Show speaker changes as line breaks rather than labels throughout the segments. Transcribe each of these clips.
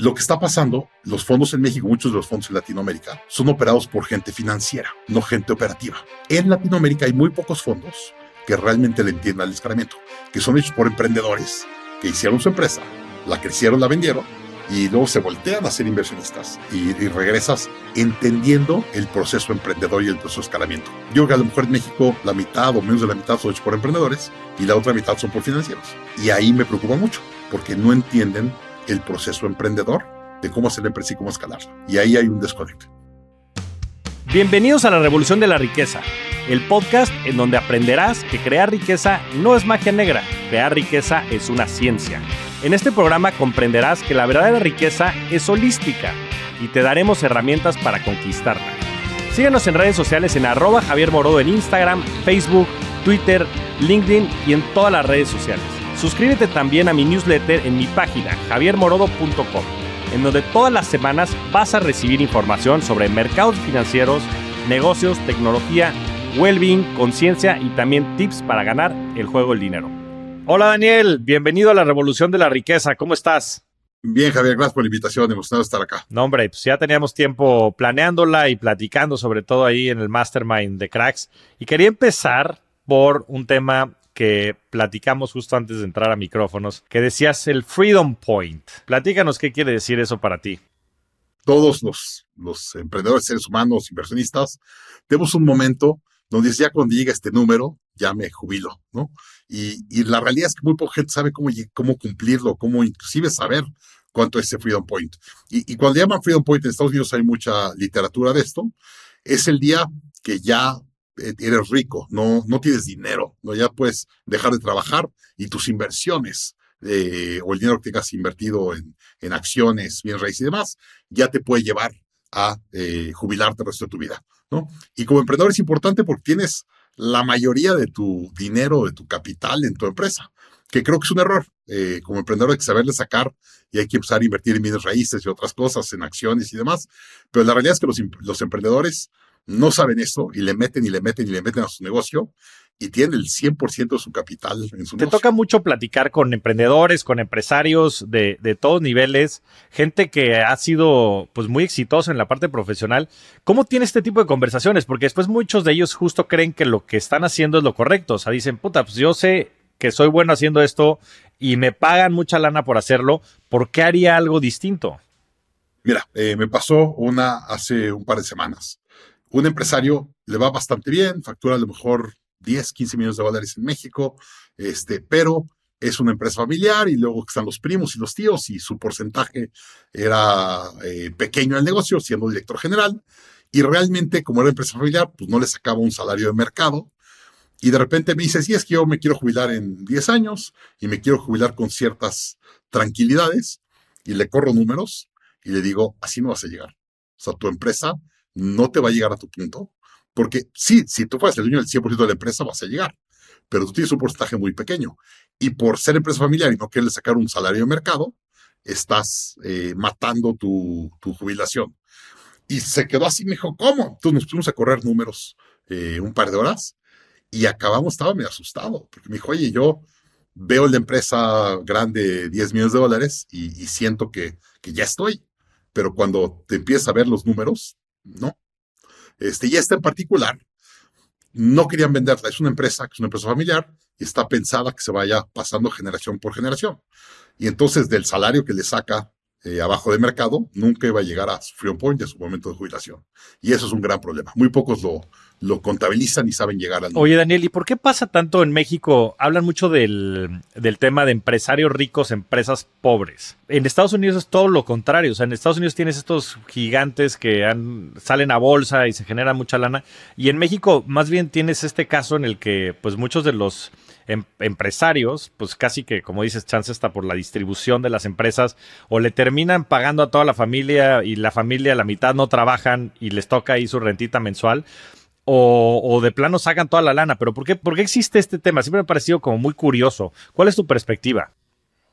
Lo que está pasando, los fondos en México, muchos de los fondos en Latinoamérica, son operados por gente financiera, no gente operativa. En Latinoamérica hay muy pocos fondos que realmente le entiendan al escalamiento, que son hechos por emprendedores que hicieron su empresa, la crecieron, la vendieron y luego se voltean a ser inversionistas y, regresas entendiendo el proceso emprendedor y el proceso de escalamiento. Yo creo que a lo mejor en México la mitad o menos de la mitad son hechos por emprendedores y la otra mitad son por financieros. Y ahí me preocupa mucho porque no entienden el proceso emprendedor de cómo hacer la empresa y cómo escalarla. Y ahí hay un desconecto.
Bienvenidos a la Revolución de la Riqueza, el podcast en donde aprenderás que crear riqueza no es magia negra, crear riqueza es una ciencia. En este programa comprenderás que la verdadera riqueza es holística y te daremos herramientas para conquistarla. Síguenos en redes sociales en arroba Javier Morodo en Instagram, Facebook, Twitter, LinkedIn y en todas las redes sociales. Suscríbete también a mi newsletter en mi página javiermorodo.com, en donde todas las semanas vas a recibir información sobre mercados financieros, negocios, tecnología, well-being, conciencia y también tips para ganar el juego del dinero. Hola Daniel, bienvenido a la Revolución de la Riqueza, ¿cómo estás?
Bien, Javier, gracias por la invitación, emocionado estar acá.
No, hombre, pues ya teníamos tiempo planeándola y platicando sobre todo ahí en el Mastermind de Cracks. Y quería empezar por un tema que platicamos justo antes de entrar a micrófonos, que decías el Freedom Point. Platícanos qué quiere decir eso para ti.
Todos los, los emprendedores, seres humanos, inversionistas, tenemos un momento donde ya cuando llega este número, ya me jubilo, ¿no? Y, la realidad es que muy poca gente sabe cómo, cómo cumplirlo, cómo inclusive saber cuánto es ese Freedom Point. Y, y cuando llaman Freedom Point en Estados Unidos hay mucha literatura de esto, es el día que ya eres rico, no, no tienes dinero, ¿no? ya puedes dejar de trabajar y tus inversiones eh, o el dinero que tengas invertido en, en acciones, bien raíces y demás, ya te puede llevar a eh, jubilarte el resto de tu vida. ¿no? Y como emprendedor es importante porque tienes la mayoría de tu dinero, de tu capital en tu empresa, que creo que es un error. como emprendedor hay que saberle sacar y hay que empezar a invertir en bienes raíces y otras cosas, en acciones y demás. Pero la realidad es que los, los emprendedores no saben eso y le meten y le meten y le meten a su negocio y tienen el 100% de su capital en su
Te toca mucho platicar con emprendedores, con empresarios de, de, todos niveles, gente que ha sido pues muy exitosa en la parte profesional. ¿Cómo tiene este tipo de conversaciones? Porque después muchos de ellos justo creen que lo que están haciendo es lo correcto. O sea, dicen, puta, pues yo sé que soy bueno haciendo esto y me pagan mucha lana por hacerlo, ¿por qué haría algo distinto?
Mira, eh, me pasó una hace un par de semanas un empresario le va bastante bien, factura a lo mejor 10, 15 millones de dólares en México, este, pero es una empresa familiar y luego están los primos y los tíos y su porcentaje era eh, pequeño el negocio, siendo director general. Y realmente, como era empresa familiar, pues no le sacaba un salario de mercado. Y de repente me dice, sí, es que yo me quiero jubilar en 10 años y me quiero jubilar con ciertas tranquilidades. Y le corro números y le digo, así no vas a llegar. O sea, tu empresa no te va a llegar a tu punto, porque sí, si tú fueras el dueño del 100% de la empresa, vas a llegar, pero tú tienes un porcentaje muy pequeño. Y por ser empresa familiar y no querer sacar un salario de mercado, estás eh, matando tu, jubilación. Y se quedó así, me dijo, ¿cómo? Entonces nos pusimos a correr números eh, un par de horas y acabamos, estaba medio asustado, porque me dijo, oye, yo veo la empresa grande 10 millones de dólares y, y siento que, que ya estoy, pero cuando te empiezas a ver los números, no. Este, y esta en particular, no querían venderla. Es una empresa que es una empresa familiar y está pensada que se vaya pasando generación por generación. Y entonces del salario que le saca eh, abajo de mercado, nunca iba a llegar a su free point, a su momento de jubilación. Y eso es un gran problema. Muy pocos lo, lo contabilizan y saben llegar al...
Oye, Daniel, ¿y por qué pasa tanto en México? Hablan mucho del, del, tema de empresarios ricos, empresas pobres. En Estados Unidos es todo lo contrario. O sea, en Estados Unidos tienes estos gigantes que han, salen a bolsa y se genera mucha lana. Y en México más bien tienes este caso en el que pues muchos de los em, empresarios, pues casi que, como dices, chance está por la distribución de las empresas, o le terminan pagando a toda la familia y la familia, la mitad no trabajan y les toca ahí su rentita mensual. O, de plano sacan toda la lana. Pero ¿por qué, ¿por qué existe este tema? Siempre me ha parecido como muy curioso. ¿Cuál es tu perspectiva?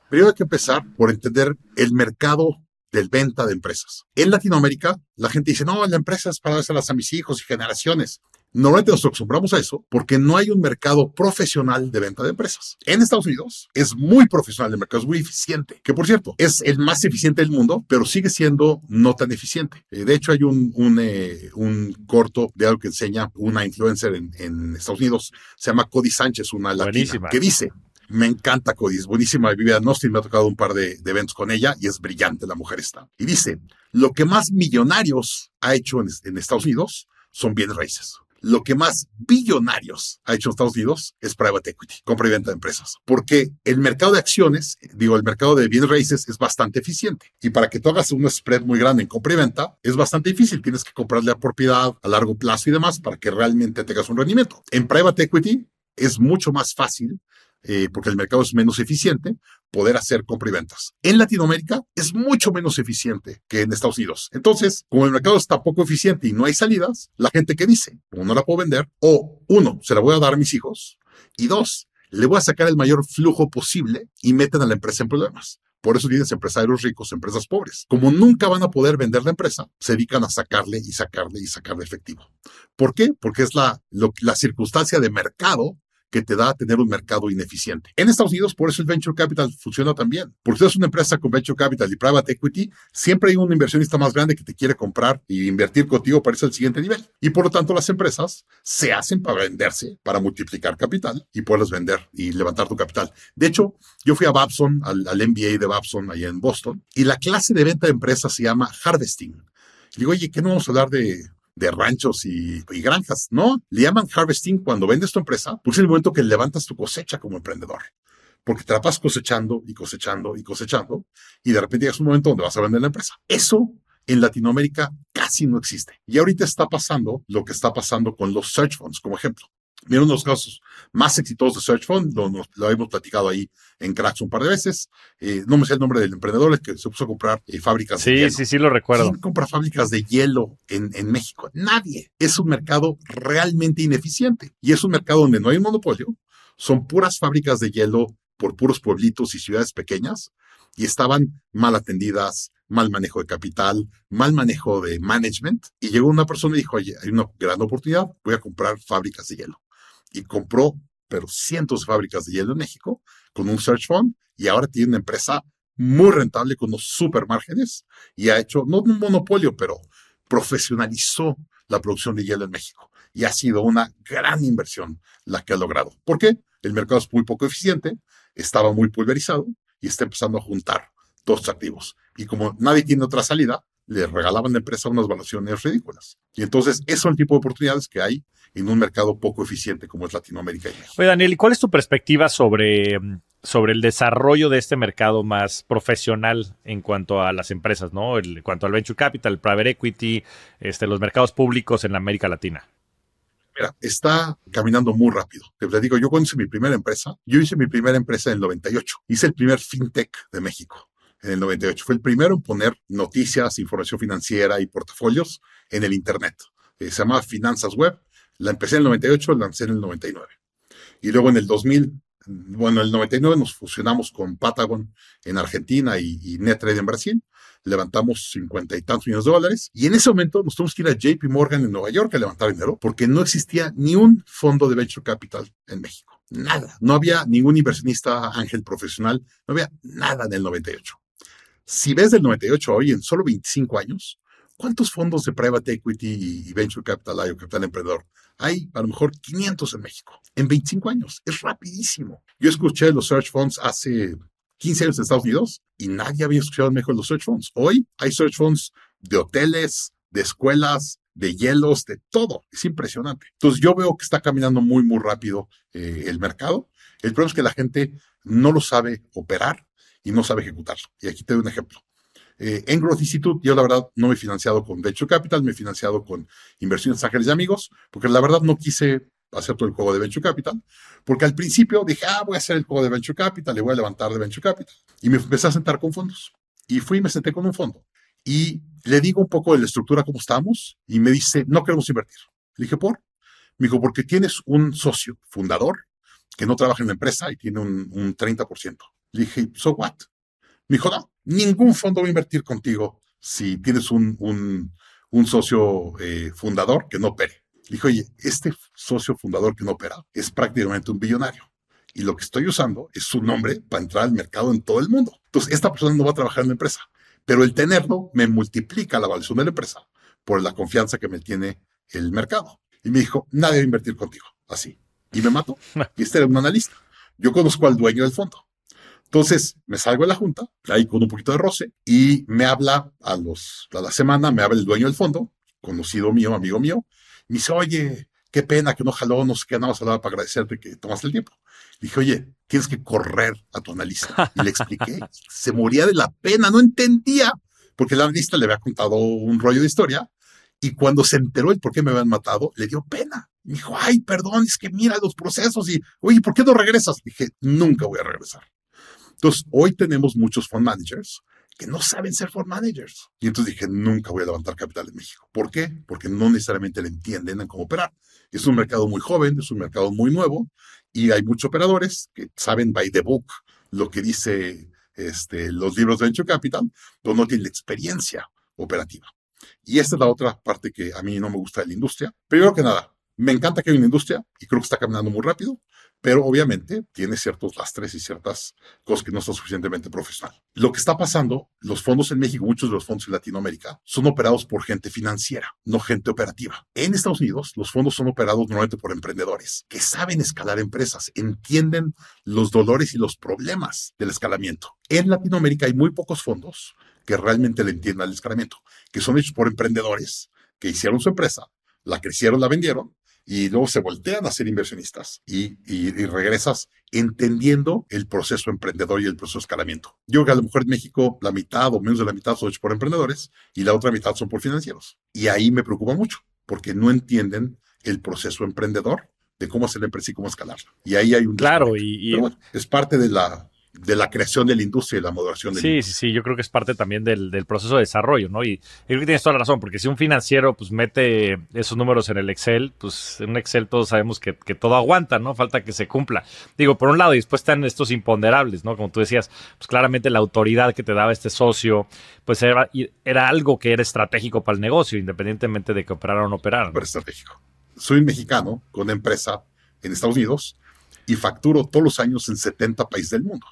Primero hay que empezar por entender el mercado del venta de empresas. En Latinoamérica, la gente dice, no, la empresa es para dárselas a mis hijos y generaciones. Normalmente nos acostumbramos a eso porque no hay un mercado profesional de venta de empresas. En Estados Unidos es muy profesional el mercado, es muy eficiente, que por cierto es el más eficiente del mundo, pero sigue siendo no tan eficiente. Eh, de hecho, hay un, un, eh, un, corto de algo que enseña una influencer en, en Estados Unidos, se llama Cody Sánchez, una latina,
Buenísima.
que dice, me encanta Cody, es buenísima. Vivian Austin me ha tocado un par de, de, eventos con ella y es brillante la mujer está. Y dice, lo que más millonarios ha hecho en, en Estados Unidos son bienes raíces. Lo que más billonarios ha hecho en Estados Unidos es private equity, compra y venta de empresas. Porque el mercado de acciones, digo, el mercado de bienes raíces es bastante eficiente. Y para que tú hagas un spread muy grande en compra y venta, es bastante difícil. Tienes que comprarle la propiedad a largo plazo y demás para que realmente tengas un rendimiento. En private equity es mucho más fácil eh, porque el mercado es menos eficiente, poder hacer compra y ventas. En Latinoamérica es mucho menos eficiente que en Estados Unidos. Entonces, como el mercado está poco eficiente y no hay salidas, la gente que dice, como no la puedo vender, o uno, se la voy a dar a mis hijos, y dos, le voy a sacar el mayor flujo posible y meten a la empresa en problemas. Por eso tienes empresarios ricos, empresas pobres. Como nunca van a poder vender la empresa, se dedican a sacarle y sacarle y sacarle efectivo. ¿Por qué? Porque es la, la circunstancia de mercado que te da a tener un mercado ineficiente. En Estados Unidos, por eso el venture capital funciona también. Porque si es una empresa con venture capital y private equity, siempre hay un inversionista más grande que te quiere comprar e invertir contigo para irse al siguiente nivel. Y por lo tanto, las empresas se hacen para venderse, para multiplicar capital y poderles vender y levantar tu capital. De hecho, yo fui a Babson, al, al MBA de Babson, allá en Boston, y la clase de venta de empresas se llama harvesting. Y digo, oye, ¿qué no vamos a hablar de de ranchos y, granjas, ¿no? Le llaman harvesting cuando vendes tu empresa, pues es el momento que levantas tu cosecha como emprendedor. Porque te la vas cosechando y cosechando y cosechando y de repente llegas un momento donde vas a vender la empresa. Eso en Latinoamérica casi no existe. Y ahorita está pasando lo que está pasando con los search funds, como ejemplo. Mira, uno de los casos más exitosos de Search Fund, lo, lo hemos platicado ahí en Cracks un par de veces. Eh, no me sé el nombre del emprendedor, el que se puso a comprar eh, fábricas
sí,
de hielo.
Sí, sí, sí, lo recuerdo.
¿Quién compra fábricas de hielo en, en México? Nadie. Es un mercado realmente ineficiente. Y es un mercado donde no hay un monopolio. Son puras fábricas de hielo por puros pueblitos y ciudades pequeñas. Y estaban mal atendidas, mal manejo de capital, mal manejo de management. Y llegó una persona y dijo, oye, hay una gran oportunidad, voy a comprar fábricas de hielo y compró, pero cientos de fábricas de hielo en México con un search fund y ahora tiene una empresa muy rentable con unos super márgenes y ha hecho, no un monopolio, pero profesionalizó la producción de hielo en México y ha sido una gran inversión la que ha logrado. ¿Por qué? El mercado es muy poco eficiente, estaba muy pulverizado y está empezando a juntar todos sus activos. Y como nadie tiene otra salida, le regalaban la empresa unas valuaciones ridículas. Y entonces, esos son el tipo de oportunidades que hay en un mercado poco eficiente como es Latinoamérica y México.
Oye, Daniel, ¿y cuál es tu perspectiva sobre, sobre el desarrollo de este mercado más profesional en cuanto a las empresas, ¿no? El, en cuanto al venture capital, el private equity, este, los mercados públicos en América Latina.
Mira, está caminando muy rápido. Te platico, yo cuando hice mi primera empresa, yo hice mi primera empresa en el 98. Hice el primer fintech de México en el 98. Fue el primero en poner noticias, información financiera y portafolios en el Internet. Eh, se llamaba Finanzas Web. La empecé en el 98, la lancé en el 99. Y luego en el 2000, bueno, en el 99 nos fusionamos con Patagon en Argentina y, y NetTrade en Brasil. Levantamos cincuenta y tantos millones de dólares. Y en ese momento nos tuvimos que ir a JP Morgan en Nueva York a levantar dinero porque no existía ni un fondo de venture capital en México. Nada. No había ningún inversionista ángel profesional. No había nada en el 98. Si ves del 98 a hoy, en solo 25 años, ¿cuántos fondos de private equity y venture capital hay o capital emprendedor? Hay a lo mejor 500 en México. En 25 años. Es rapidísimo. Yo escuché los search funds hace 15 años en Estados Unidos y nadie había escuchado México los search funds. Hoy hay search funds de hoteles, de escuelas, de hielos, de todo. Es impresionante. Entonces yo veo que está caminando muy, muy rápido eh, el mercado. El problema es que la gente no lo sabe operar y no sabe ejecutarlo. Y aquí te doy un ejemplo. Eh, en Growth Institute, yo la verdad no me he financiado con Venture Capital, me he financiado con inversiones ángeles y amigos, porque la verdad no quise hacer todo el juego de Venture Capital, porque al principio dije, ah, voy a hacer el juego de Venture Capital, le voy a levantar de Venture Capital. Y me empecé a sentar con fondos. Y fui y me senté con un fondo. Y le digo un poco de la estructura, cómo estamos, y me dice, no queremos invertir. Le dije, ¿por? Me dijo, porque tienes un socio fundador que no trabaja en la empresa y tiene un, un 30%. Le dije, ¿so what? Me dijo, no, ningún fondo va a invertir contigo si tienes un, un, un socio eh, fundador que no opere. Le dije, oye, este socio fundador que no opera es prácticamente un billonario. Y lo que estoy usando es su nombre para entrar al mercado en todo el mundo. Entonces, esta persona no va a trabajar en la empresa. Pero el tenerlo me multiplica la valoración de la empresa por la confianza que me tiene el mercado. Y me dijo, nadie va a invertir contigo. Así. Y me mató. Y este era un analista. Yo conozco al dueño del fondo. Entonces me salgo de la junta, ahí con un poquito de roce, y me habla a, los, a la semana, me habla el dueño del fondo, conocido mío, amigo mío, me dice, oye, qué pena que no jaló, no sé qué, nada más hablaba para agradecerte que tomaste el tiempo. Le dije, oye, tienes que correr a tu analista. Y le expliqué, se moría de la pena, no entendía, porque el analista le había contado un rollo de historia, y cuando se enteró el por qué me habían matado, le dio pena. Me dijo, ay, perdón, es que mira los procesos y, oye, ¿por qué no regresas? Dije, nunca voy a regresar. Entonces, hoy tenemos muchos fund managers que no saben ser fund managers. Y entonces dije, nunca voy a levantar capital en México. ¿Por qué? Porque no necesariamente le entienden en cómo operar. Es un mercado muy joven, es un mercado muy nuevo y hay muchos operadores que saben by the book lo que dice este, los libros de Venture Capital, pero no tienen la experiencia operativa. Y esta es la otra parte que a mí no me gusta de la industria. Primero que nada, me encanta que hay una industria y creo que está caminando muy rápido pero obviamente tiene ciertos lastres y ciertas cosas que no son suficientemente profesional. Lo que está pasando, los fondos en México, muchos de los fondos en Latinoamérica, son operados por gente financiera, no gente operativa. En Estados Unidos, los fondos son operados normalmente por emprendedores que saben escalar empresas, entienden los dolores y los problemas del escalamiento. En Latinoamérica hay muy pocos fondos que realmente le entiendan al escalamiento, que son hechos por emprendedores que hicieron su empresa, la crecieron, la vendieron y luego se voltean a ser inversionistas y, regresas entendiendo el proceso emprendedor y el proceso de escalamiento. Yo creo que a lo mejor en México la mitad o menos de la mitad son hechos por emprendedores y la otra mitad son por financieros. Y ahí me preocupa mucho porque no entienden el proceso emprendedor de cómo hacer la empresa y cómo escalarla. Y ahí hay un...
Claro, y,
es parte de la, de la creación de la industria y la moderación de
sí, Sí, sí, yo creo que es parte también del, proceso de desarrollo, ¿no? Y creo que tienes toda la razón, porque si un financiero pues mete esos números en el Excel, pues en un Excel todos sabemos que, todo aguanta, ¿no? Falta que se cumpla. Digo, por un lado, y después están estos imponderables, ¿no? Como tú decías, pues claramente la autoridad que te daba este socio, pues era, era algo que era estratégico para el negocio, independientemente de que operara o no operara.
Pero estratégico. Soy mexicano con una empresa en Estados Unidos y facturo todos los años en 70 países del mundo.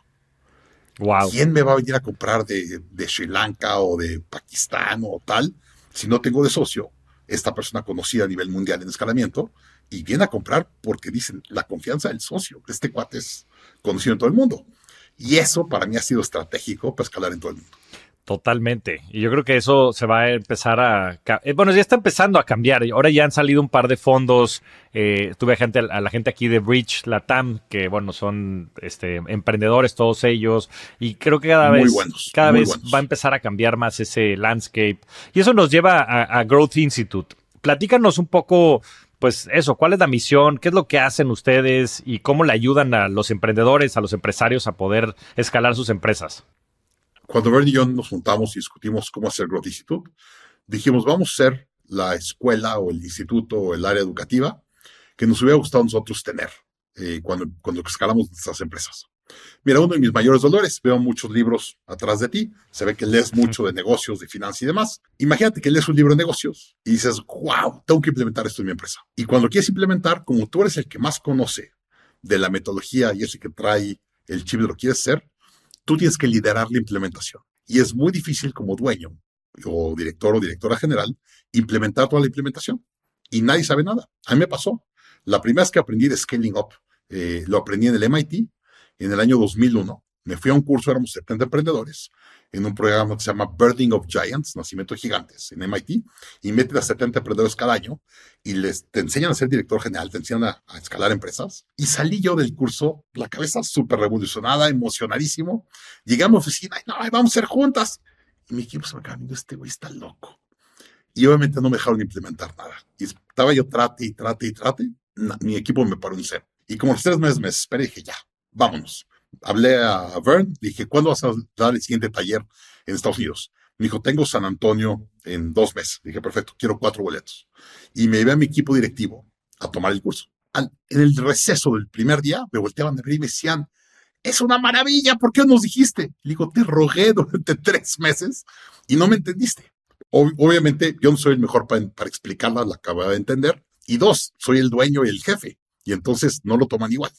¿Quién me va a venir a comprar de, Sri Lanka o de Pakistán o tal si no tengo de socio esta persona conocida a nivel mundial en escalamiento y viene a comprar porque dicen la confianza del socio. Este cuate es conocido en todo el mundo. Y eso para mí ha sido estratégico para escalar en todo el mundo.
Totalmente. Y yo creo que eso se va a empezar a... Eh, bueno, ya está empezando a cambiar. Ahora ya han salido un par de fondos. Eh, tuve gente, a la gente aquí de Bridge, Latam, que bueno, son este, emprendedores todos ellos. Y creo que cada vez, cada vez va a empezar a cambiar más ese landscape. Y eso nos lleva a, Growth Institute. Platícanos un poco pues eso, ¿cuál es la misión? ¿Qué es lo que hacen ustedes? ¿Y cómo le ayudan a los emprendedores, a los empresarios a poder escalar sus empresas?
Cuando Bernie y yo nos juntamos y discutimos cómo hacer Growth Institute, dijimos, vamos a ser la escuela o el instituto o el área educativa que nos hubiera gustado a nosotros tener eh, cuando, cuando escalamos nuestras empresas. Mira, uno de mis mayores dolores, veo muchos libros atrás de ti, se ve que lees mucho de negocios, de finanzas y demás. Imagínate que lees un libro de negocios y dices, wow, tengo que implementar esto en mi empresa. Y cuando quieres implementar, como tú eres el que más conoce de la metodología y ese que trae el chip de lo que quieres hacer, tú tienes que liderar la implementación. Y es muy difícil como dueño o director o directora general implementar toda la implementación. Y nadie sabe nada. A mí me pasó. La primera vez que aprendí de Scaling Up, eh, lo aprendí en el MIT en el año 2001. me fui a un curso, éramos 70 emprendedores, en un programa que se llama Birthing of Giants, Nacimiento de Gigantes, en MIT, y meten a 70 emprendedores cada año y les te enseñan a ser director general, te enseñan a, escalar empresas. Y salí yo del curso, la cabeza súper revolucionada, emocionadísimo. Llegué a oficina y no, vamos a ser juntas. Y mi equipo se me acaba este güey está loco. Y obviamente no me dejaron implementar nada. Y estaba yo trate y trate y trate. mi equipo me paró un cero. Y como los tres meses me esperé, dije, ya, vámonos hablé a Vern, dije, ¿cuándo vas a dar el siguiente taller en Estados Unidos? Me dijo, tengo San Antonio en dos meses. Dije, perfecto, quiero cuatro boletos. Y me llevé a mi equipo directivo a tomar el curso. en el receso del primer día, me volteaban a ver y me decían, es una maravilla, ¿por qué nos dijiste? Le digo, te rogué durante tres meses y no me entendiste. obviamente, yo no soy el mejor para, para explicarla, la acabo de entender. Y dos, soy el dueño y el jefe. Y entonces no lo toman igual.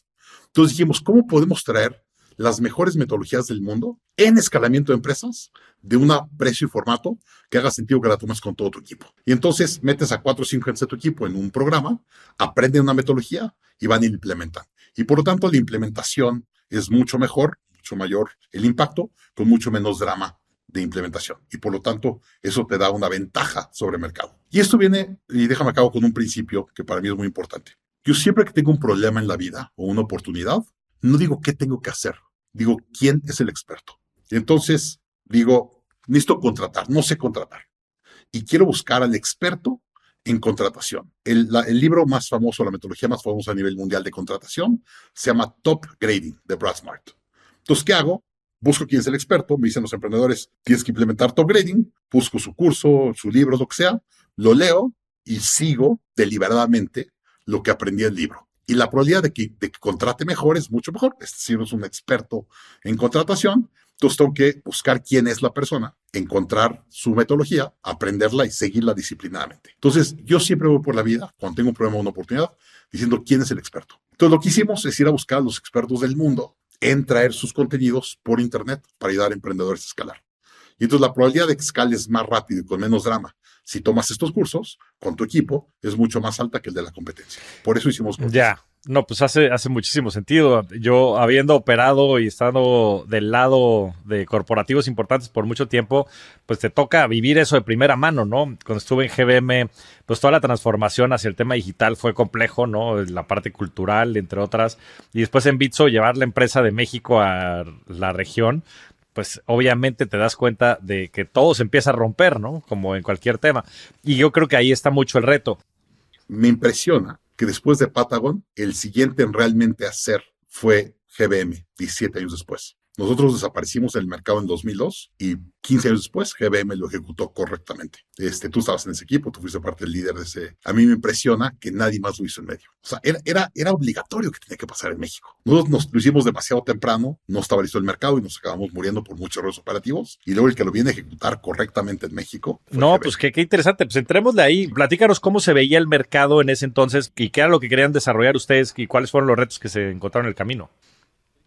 Entonces dijimos, ¿cómo podemos traer las mejores metodologías del mundo en escalamiento de empresas de un precio y formato que haga sentido que la tomes con todo tu equipo. Y entonces metes a cuatro o cinco gente de tu equipo en un programa, aprenden una metodología y van y la implementan. Y por lo tanto, la implementación es mucho mejor, mucho mayor el impacto, con mucho menos drama de implementación. Y por lo tanto, eso te da una ventaja sobre mercado. Y esto viene, y déjame acabo con un principio que para mí es muy importante. Yo siempre que tengo un problema en la vida o una oportunidad, no digo qué tengo que hacer, digo quién es el experto. Entonces digo, necesito contratar, no sé contratar. Y quiero buscar al experto en contratación. El, libro más famoso, la metodología más famosa a nivel mundial de contratación, se llama Top Grading de Brad Smart. Entonces, ¿qué hago? Busco quién es el experto, me dicen los emprendedores, tienes que implementar Top Grading, busco su curso, su libro, lo que sea, lo leo y sigo deliberadamente lo que aprendí en el libro y la probabilidad de que, contrate mejor es mucho mejor. Es decir, es un experto en contratación, entonces tengo que buscar quién es la persona, encontrar su metodología, aprenderla y seguirla disciplinadamente. Entonces, yo siempre voy por la vida, cuando tengo un problema o una oportunidad, diciendo quién es el experto. Entonces, lo que hicimos es ir a buscar a los expertos del mundo en traer sus contenidos por Internet para ayudar a emprendedores a escalar. Y entonces la probabilidad de que escales más rápido y con menos drama si tomas estos cursos con tu equipo, es mucho más alta que el de la competencia. Por eso hicimos
cursos. Ya, no, pues hace, hace muchísimo sentido. Yo, habiendo operado y estado del lado de corporativos importantes por mucho tiempo, pues te toca vivir eso de primera mano, ¿no? Cuando estuve en GBM, pues toda la transformación hacia el tema digital fue complejo, ¿no? La parte cultural, entre otras. Y después en Bitso, llevar la empresa de México a la región, pues obviamente te das cuenta de que todo se empieza a romper, ¿no? Como en cualquier tema. Y yo creo que ahí está mucho el reto.
Me impresiona que después de Patagon, el siguiente en realmente hacer fue GBM, 17 años después. Nosotros desaparecimos del mercado en 2002 y 15 años después GBM lo ejecutó correctamente. Este, tú estabas en ese equipo, tú fuiste parte del líder de ese. A mí me impresiona que nadie más lo hizo en medio. O sea, era, era, era obligatorio que tenía que pasar en México. Nosotros nos lo hicimos demasiado temprano, no estaba listo el mercado y nos acabamos muriendo por muchos errores operativos. Y luego el que lo viene a ejecutar correctamente en México.
No, pues qué, qué interesante. Pues entremos de ahí. Platícanos cómo se veía el mercado en ese entonces y qué era lo que querían desarrollar ustedes y cuáles fueron los retos que se encontraron en el camino.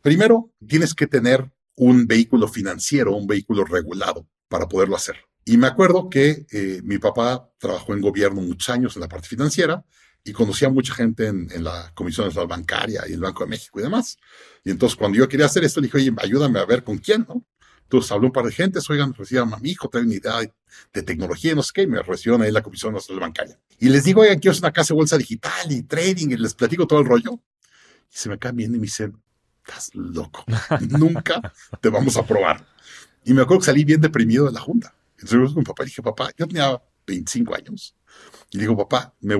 Primero, tienes que tener un vehículo financiero, un vehículo regulado para poderlo hacer. Y me acuerdo que eh, mi papá trabajó en gobierno muchos años en la parte financiera y conocía a mucha gente en, la Comisión Nacional Bancaria y el Banco de México y demás. Y entonces cuando yo quería hacer esto, le dije, oye, ayúdame a ver con quién, ¿no? Entonces habló un par de gente, oigan, recibieron a mi hijo, trae una idea de, tecnología no sé qué, y me recibieron ahí en la Comisión Nacional Bancaria. Y les digo, oigan, quiero hacer una casa de bolsa digital y trading, y les platico todo el rollo. Y se me caen viendo y me dicen, estás loco, nunca te vamos a probar. Y me acuerdo que salí bien deprimido de la junta. Entonces con mi papá dije, papá, yo tenía 25 años. Y digo, papá, me,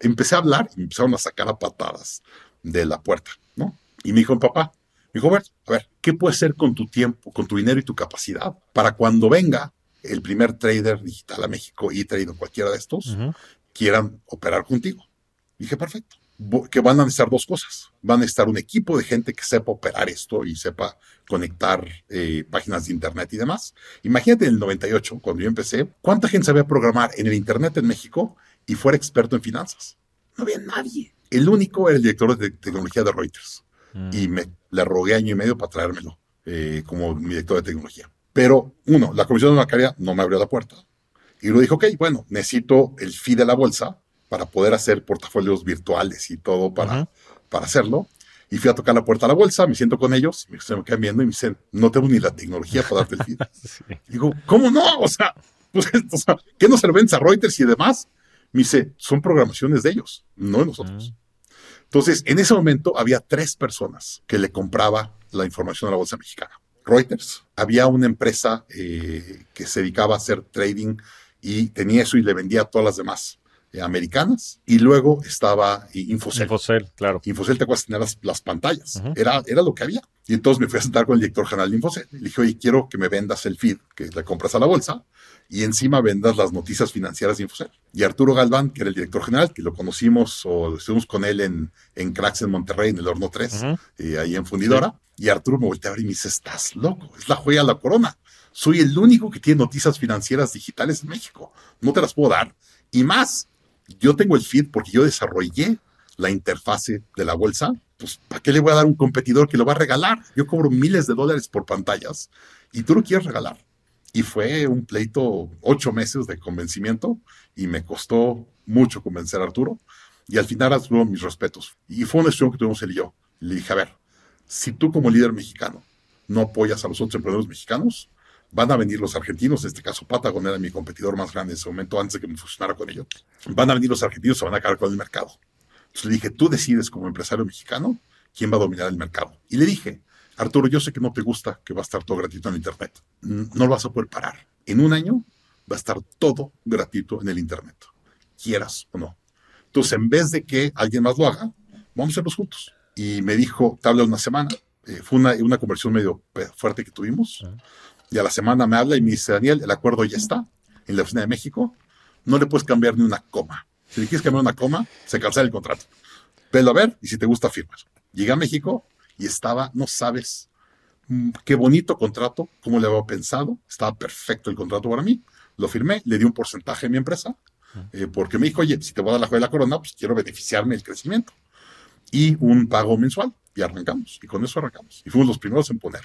empecé a hablar y me empezaron a sacar a patadas de la puerta, ¿no? Y me dijo, papá, me dijo, a ver, a ver, ¿qué puedes hacer con tu tiempo, con tu dinero y tu capacidad para cuando venga el primer trader digital a México y traído cualquiera de estos, quieran operar contigo? dije, perfecto que van a necesitar dos cosas. Van a necesitar un equipo de gente que sepa operar esto y sepa conectar eh, páginas de Internet y demás. Imagínate en el 98, cuando yo empecé, ¿cuánta gente sabía programar en el Internet en México y fuera experto en finanzas? No había nadie. El único era el director de tecnología de Reuters. Mm. Y me le rogué año y medio para traérmelo eh, como mi director de tecnología. Pero, uno, la Comisión Bancaria no me abrió la puerta. Y luego dijo, ok, bueno, necesito el fee de la bolsa para poder hacer portafolios virtuales y todo para, para hacerlo. Y fui a tocar la puerta a la bolsa, me siento con ellos, se me quedan viendo y me dicen, no tengo ni la tecnología para darte el feed. Digo, ¿cómo no? O sea, pues, o sea, ¿qué no se lo a Reuters y demás? Me dice, son programaciones de ellos, no de nosotros. Entonces, en ese momento había tres personas que le compraba la información a la bolsa mexicana. Reuters, había una empresa eh, que se dedicaba a hacer trading y tenía eso y le vendía a todas las demás eh, americanas. Y luego estaba Infocel.
Infocel, claro.
Infocel te acuerdas tener las, pantallas. era, era lo que había. Y entonces me fui a sentar con el director general de Infocel. Le dije, oye, quiero que me vendas el feed que le compras a la bolsa y encima vendas las noticias financieras de Infocel. Y Arturo Galván, que era el director general, que lo conocimos o estuvimos con él en, en Cracks en Monterrey, en el Horno 3, y eh, ahí en Fundidora. Y Arturo me voltea a ver y me dice, estás loco, es la joya de la corona. Soy el único que tiene noticias financieras digitales en México. No te las puedo dar. Y más, yo tengo el feed porque yo desarrollé la interfase de la bolsa. Pues, ¿para qué le voy a dar un competidor que lo va a regalar? Yo cobro miles de dólares por pantallas y tú lo quieres regalar. Y fue un pleito, ocho meses de convencimiento y me costó mucho convencer a Arturo. Y al final Arturo, mis respetos. Y fue una decisión que tuvimos él y yo. Le dije, a ver, si tú como líder mexicano no apoyas a los otros emprendedores mexicanos, van a venir los argentinos, en este caso Patagon era mi competidor más grande en ese momento antes de que me fusionara con ellos, van a venir los argentinos, se van a acabar con el mercado. Entonces le dije, tú decides como empresario mexicano quién va a dominar el mercado. Y le dije, Arturo, yo sé que no te gusta que va a estar todo gratuito en Internet. No lo vas a poder parar. En un año va a estar todo gratuito en el Internet, quieras o no. Entonces, en vez de que alguien más lo haga, vamos a hacerlos juntos. Y me dijo, te hablo una semana. Eh, fue una, una, conversión medio fuerte que tuvimos. Y a la semana me habla y me dice, Daniel, el acuerdo ya está en la oficina de México. No le puedes cambiar ni una coma. Si le quieres cambiar una coma, se cancela el contrato. Velo a ver y si te gusta, firmas. Llegué a México y estaba, no sabes, mm, qué bonito contrato, cómo le había pensado. Estaba perfecto el contrato para mí. Lo firmé, le di un porcentaje a mi empresa, eh, porque me dijo, oye, si te voy a dar la joya de la corona, pues quiero beneficiarme del crecimiento. Y un pago mensual. Y arrancamos. Y con eso arrancamos. Y fuimos los primeros en poner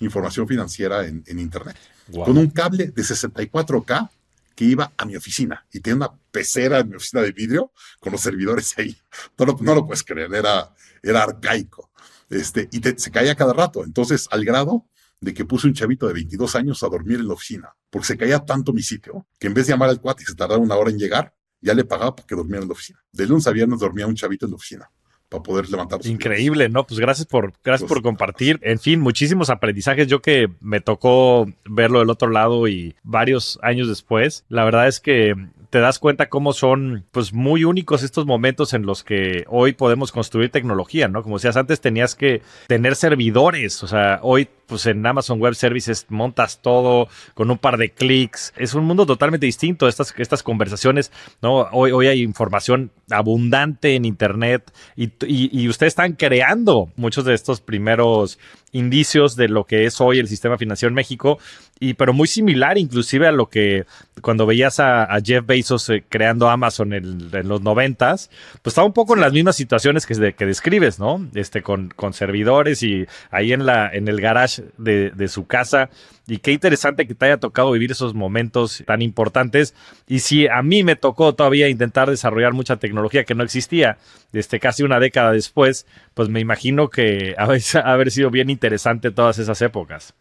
información financiera en, Internet. Con un cable de 64K que iba a mi oficina y tenía una pecera en mi oficina de vidrio con los servidores ahí. No lo, no lo puedes creer, era, era arcaico. Este, y se caía cada rato. Entonces, al grado de que puse un chavito de 22 años a dormir en la oficina, porque se caía tanto mi sitio, que en vez de llamar al cuate y se tardaba una hora en llegar, ya le pagaba para que durmiera en la oficina. De lunes a viernes dormía un chavito en la oficina para poder levantar.
Increíble, ¿no? Pues gracias por, gracias por compartir. En fin, muchísimos aprendizajes. Yo que me tocó verlo del otro lado y varios años después, la verdad es que te das cuenta cómo son pues muy únicos estos momentos en los que hoy podemos construir tecnología, ¿no? Como decías antes, tenías que tener servidores, o sea, hoy pues en Amazon Web Services montas todo con un par de clics. Es un mundo totalmente distinto estas, estas conversaciones, ¿no? Hoy, hoy hay información abundante en Internet y, y ustedes están creando muchos de estos primeros indicios de lo que es hoy el sistema financiero en México, y pero muy similar inclusive a lo que cuando veías a, Jeff Bezos eh, creando Amazon en, los noventas, pues estaba un poco en las mismas situaciones que, que describes, ¿no? Este, con, con, servidores y ahí en, la, en el garage de, de su casa. Y qué interesante que te haya tocado vivir esos momentos tan importantes. Y si a mí me tocó todavía intentar desarrollar mucha tecnología que no existía, desde casi una década después, pues me imagino que haber, haber sido bien interesante todas esas épocas.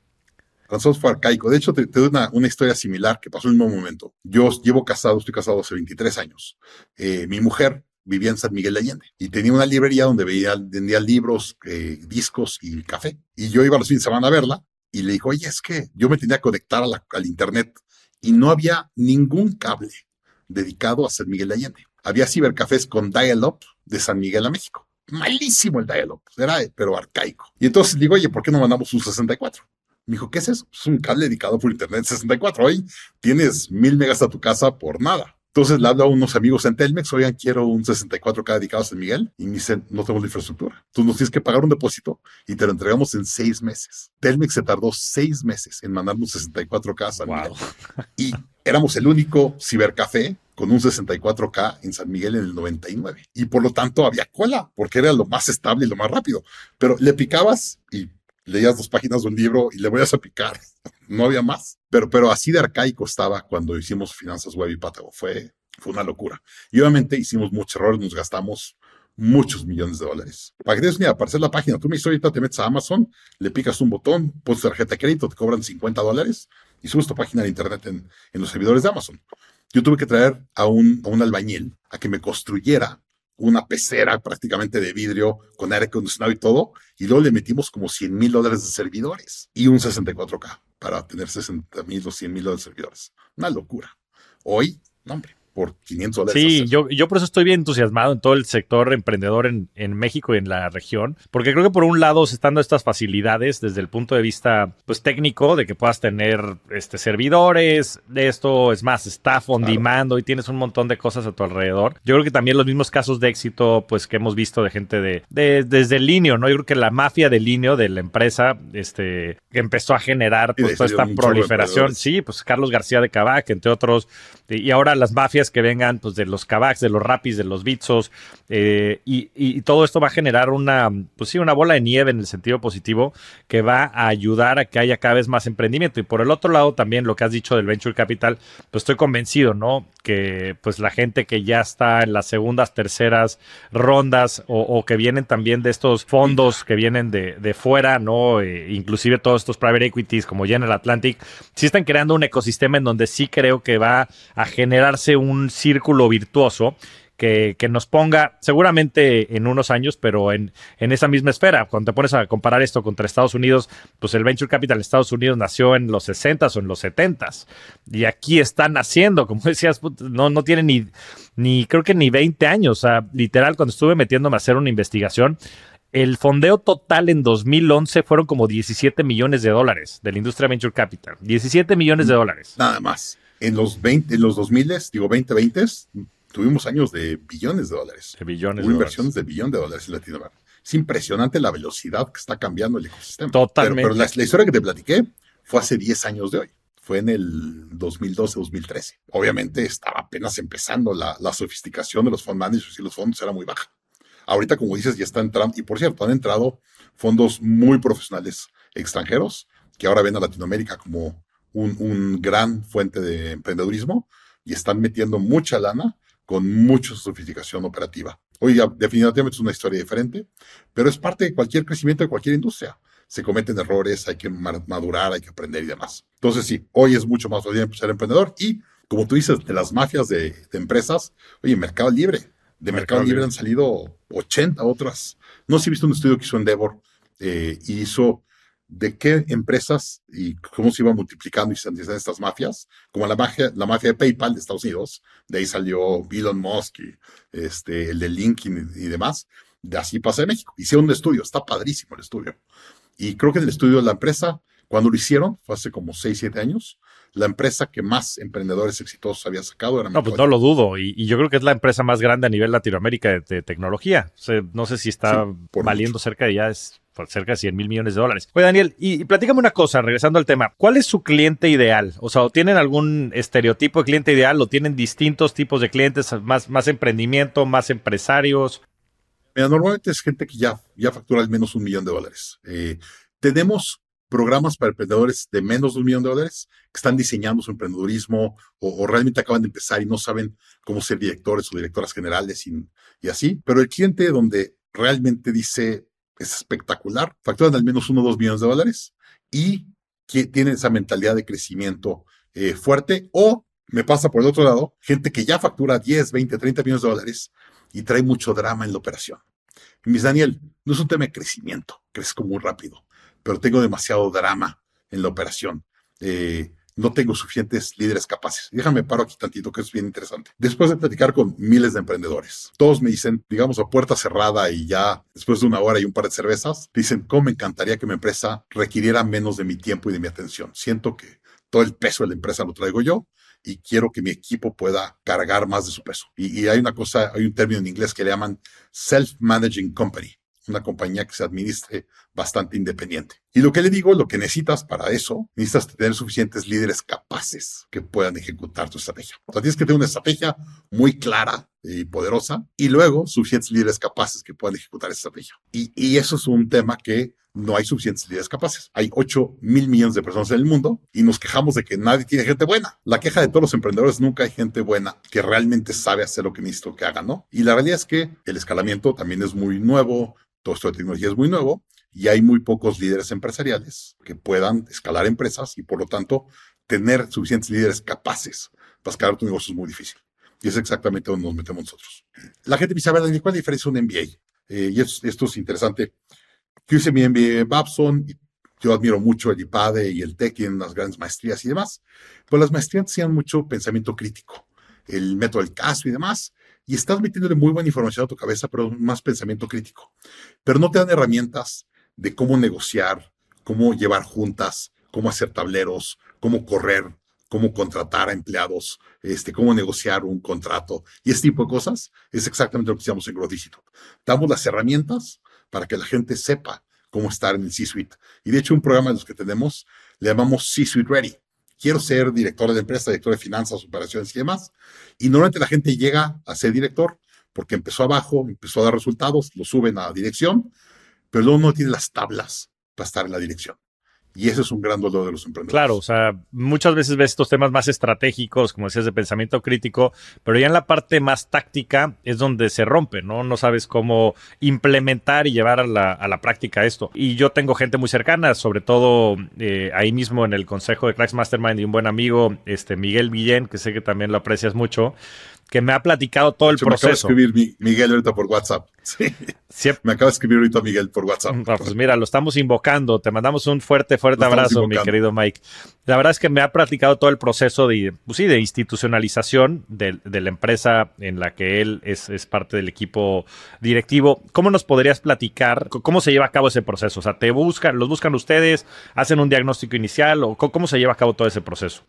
Nosotros fue arcaico. De hecho, te, doy una, una, historia similar que pasó en el mismo momento. Yo llevo casado, estoy casado hace 23 años. Eh, mi mujer vivía en San Miguel de Allende y tenía una librería donde vendía libros, eh, discos y café. Y yo iba los fines de semana a verla y le dijo, oye, es que yo me tenía que conectar al internet y no había ningún cable dedicado a San Miguel de Allende. Había cibercafés con dial-up de San Miguel a México. Malísimo el dial-up, era pero arcaico. Y entonces digo, oye, ¿por qué no mandamos un 64? Me dijo, ¿qué es eso? Es un cable dedicado por internet 64. Hoy tienes mil megas a tu casa por nada. Entonces le hablo a unos amigos en Telmex, oigan, quiero un 64K dedicado a San Miguel, y me dicen, no tenemos la infraestructura. Tú nos tienes que pagar un depósito y te lo entregamos en seis meses. Telmex se tardó seis meses en mandarnos 64K a San Miguel. Y éramos el único cibercafé con un 64K en San Miguel en el 99. Y por lo tanto había cola, porque era lo más estable y lo más rápido. Pero le picabas y leías dos páginas de un libro y le voy a picar. No había más. Pero, pero así de arcaico estaba cuando hicimos finanzas web y Pátago. Fue, fue una locura. Y obviamente hicimos muchos errores, nos gastamos muchos millones de dólares. Para que te para hacer la página, tú me dices ahorita te metes a Amazon, le picas un botón, pones tarjeta de crédito, te cobran 50 dólares y subes tu página de internet en, en los servidores de Amazon. Yo tuve que traer a un, a un albañil a que me construyera una pecera prácticamente de vidrio con aire acondicionado y todo, y luego le metimos como 100 mil dólares de servidores y un 64K para tener 60 mil o 100 mil dólares de servidores. Una locura. Hoy, no, hombre, por 500 dólares.
Sí, yo, yo por eso estoy bien entusiasmado en todo el sector emprendedor en, en, México y en la región, porque creo que por un lado se están dando estas facilidades desde el punto de vista pues técnico, de que puedas tener este, servidores, de esto es más, staff on claro. demand y tienes un montón de cosas a tu alrededor. Yo creo que también los mismos casos de éxito pues que hemos visto de gente de, de desde el Linio, ¿no? Yo creo que la mafia del Linio de la empresa este, que empezó a generar pues, toda esta proliferación. Sí, pues Carlos García de Cabac, entre otros, y ahora las mafias que vengan pues de los Kavaks, de los Rapis, de los Bitsos, eh, y, todo esto va a generar una, pues sí, una bola de nieve en el sentido positivo que va a ayudar a que haya cada vez más emprendimiento. Y por el otro lado también lo que has dicho del Venture Capital, pues estoy convencido, ¿no? Que pues la gente que ya está en las segundas, terceras rondas o, o que vienen también de estos fondos que vienen de, de fuera, ¿no? Eh, inclusive todos estos private equities como General Atlantic, sí están creando un ecosistema en donde sí creo que va a generarse un círculo virtuoso que, que, nos ponga seguramente en unos años, pero en, en, esa misma esfera. Cuando te pones a comparar esto contra Estados Unidos, pues el Venture Capital de Estados Unidos nació en los 60s o en los 70s. Y aquí están naciendo, como decías, no, no tiene ni, ni, creo que ni 20 años. O sea, literal, cuando estuve metiéndome a hacer una investigación, el fondeo total en 2011 fueron como 17 millones de dólares de la industria Venture Capital. 17 millones de dólares.
Nada más. En los 20, en los 2000, digo 2020, tuvimos años de billones de dólares.
De billones
Hubo
de
inversiones de billón de dólares en Latinoamérica. Es impresionante la velocidad que está cambiando el ecosistema.
Totalmente.
Pero, pero la, la, historia que te platiqué fue hace 10 años de hoy. Fue en el 2012-2013. Obviamente estaba apenas empezando la, la sofisticación de los fund managers y los fondos era muy baja. Ahorita, como dices, ya está entrando, y por cierto, han entrado fondos muy profesionales extranjeros que ahora ven a Latinoamérica como un, un, gran fuente de emprendedurismo y están metiendo mucha lana con mucha sofisticación operativa. Oiga, definitivamente es una historia diferente, pero es parte de cualquier crecimiento de cualquier industria. Se cometen errores, hay que madurar, hay que aprender y demás. Entonces, sí, hoy es mucho más fácil ser emprendedor y, como tú dices, de las mafias de, de empresas, oye, Mercado Libre. De Mercado, Mercado Libre han salido 80 otras. No sé si he visto un estudio que hizo Endeavor eh, hizo de qué empresas y cómo se iban multiplicando y se estas mafias, como la mafia, la mafia de PayPal de Estados Unidos, de ahí salió Elon Musk y este, el de LinkedIn y, y demás, de así pasa en México. Hicieron un estudio, está padrísimo el estudio. Y creo que en el estudio de la empresa, cuando lo hicieron, fue hace como 6, 7 años, la empresa que más emprendedores exitosos había sacado era
No, pues no lo dudo. Y, y, yo creo que es la empresa más grande a nivel Latinoamérica de, de tecnología. O sea, no sé si está sí, valiendo mucho. cerca de ya es cerca de 100 mil millones de dólares. Oye, Daniel, y, y, platícame una cosa, regresando al tema. ¿Cuál es su cliente ideal? O sea, ¿tienen algún estereotipo de cliente ideal o tienen distintos tipos de clientes, más, más emprendimiento, más empresarios?
Mira, normalmente es gente que ya, ya factura al menos un millón de dólares. Eh, tenemos programas para emprendedores de menos de un millón de dólares que están diseñando su emprendedurismo o, realmente acaban de empezar y no saben cómo ser directores o directoras generales y así. Pero el cliente donde realmente dice es espectacular, facturan al menos uno o dos millones de dólares y que tienen esa mentalidad de crecimiento eh, fuerte o me pasa por el otro lado, gente que ya factura 10, 20, 30 millones de dólares y trae mucho drama en la operación. Y mis Daniel, no es un tema de crecimiento, crezco muy rápido pero tengo demasiado drama en la operación. Eh, no tengo suficientes líderes capaces. Déjame paro aquí tantito, que es bien interesante. Después de platicar con miles de emprendedores, todos me dicen, digamos, a puerta cerrada y ya después de una hora y un par de cervezas, dicen, ¿cómo me encantaría que mi empresa requiriera menos de mi tiempo y de mi atención? Siento que todo el peso de la empresa lo traigo yo y quiero que mi equipo pueda cargar más de su peso. Y, y hay una cosa, hay un término en inglés que le llaman self-managing company una compañía que se administre bastante independiente. Y lo que le digo, lo que necesitas para eso, necesitas tener suficientes líderes capaces que puedan ejecutar tu estrategia. O sea, tienes que tener una estrategia muy clara y poderosa y luego suficientes líderes capaces que puedan ejecutar esa estrategia. Y, y eso es un tema que no hay suficientes líderes capaces. Hay 8 mil millones de personas en el mundo y nos quejamos de que nadie tiene gente buena. La queja de todos los emprendedores, nunca hay gente buena que realmente sabe hacer lo que necesito que haga, ¿no? Y la realidad es que el escalamiento también es muy nuevo, todo esto de tecnología es muy nuevo y hay muy pocos líderes empresariales que puedan escalar empresas y por lo tanto tener suficientes líderes capaces para escalar tu negocio es muy difícil. Y es exactamente donde nos metemos nosotros. La gente me dice, a ver, ¿cuál es la diferencia de un MBA? Eh, y esto es interesante. Yo hice mi MBA en Babson y yo admiro mucho el IPADE y el TEC, tienen las grandes maestrías y demás. Pero las maestrías hacían mucho pensamiento crítico, el método del caso y demás. Y estás metiéndole muy buena información a tu cabeza, pero más pensamiento crítico. Pero no te dan herramientas de cómo negociar, cómo llevar juntas, cómo hacer tableros, cómo correr, cómo contratar a empleados, este, cómo negociar un contrato y ese tipo de cosas, es exactamente lo que hacemos en Growth Digital. Damos las herramientas para que la gente sepa cómo estar en el C-Suite. Y de hecho, un programa de los que tenemos le llamamos C-Suite Ready. Quiero ser director de empresa, director de finanzas, operaciones y demás. Y normalmente la gente llega a ser director porque empezó abajo, empezó a dar resultados, lo suben a dirección, pero luego no tiene las tablas para estar en la dirección. Y ese es un gran dolor de los emprendedores.
Claro, o sea, muchas veces ves estos temas más estratégicos, como decías, de pensamiento crítico, pero ya en la parte más táctica es donde se rompe, ¿no? No sabes cómo implementar y llevar a la, práctica esto. Y yo tengo gente muy cercana, sobre todo eh, ahí mismo en el consejo de Cracks Mastermind y un buen amigo, este Miguel Villén, que sé que también lo aprecias mucho que me ha platicado todo el proceso. Me
acaba de escribir Miguel ahorita por WhatsApp. Sí. Me acaba de escribir ahorita Miguel por WhatsApp.
pues mira, lo estamos invocando. Te mandamos un fuerte, fuerte abrazo, mi querido Mike. La verdad es que me ha platicado todo el proceso de, pues sí, de institucionalización de, la empresa en la que él es, es, parte del equipo directivo. ¿Cómo nos podrías platicar cómo se lleva a cabo ese proceso? O sea, ¿te buscan, los buscan ustedes, hacen un diagnóstico inicial o cómo se lleva a cabo todo ese proceso?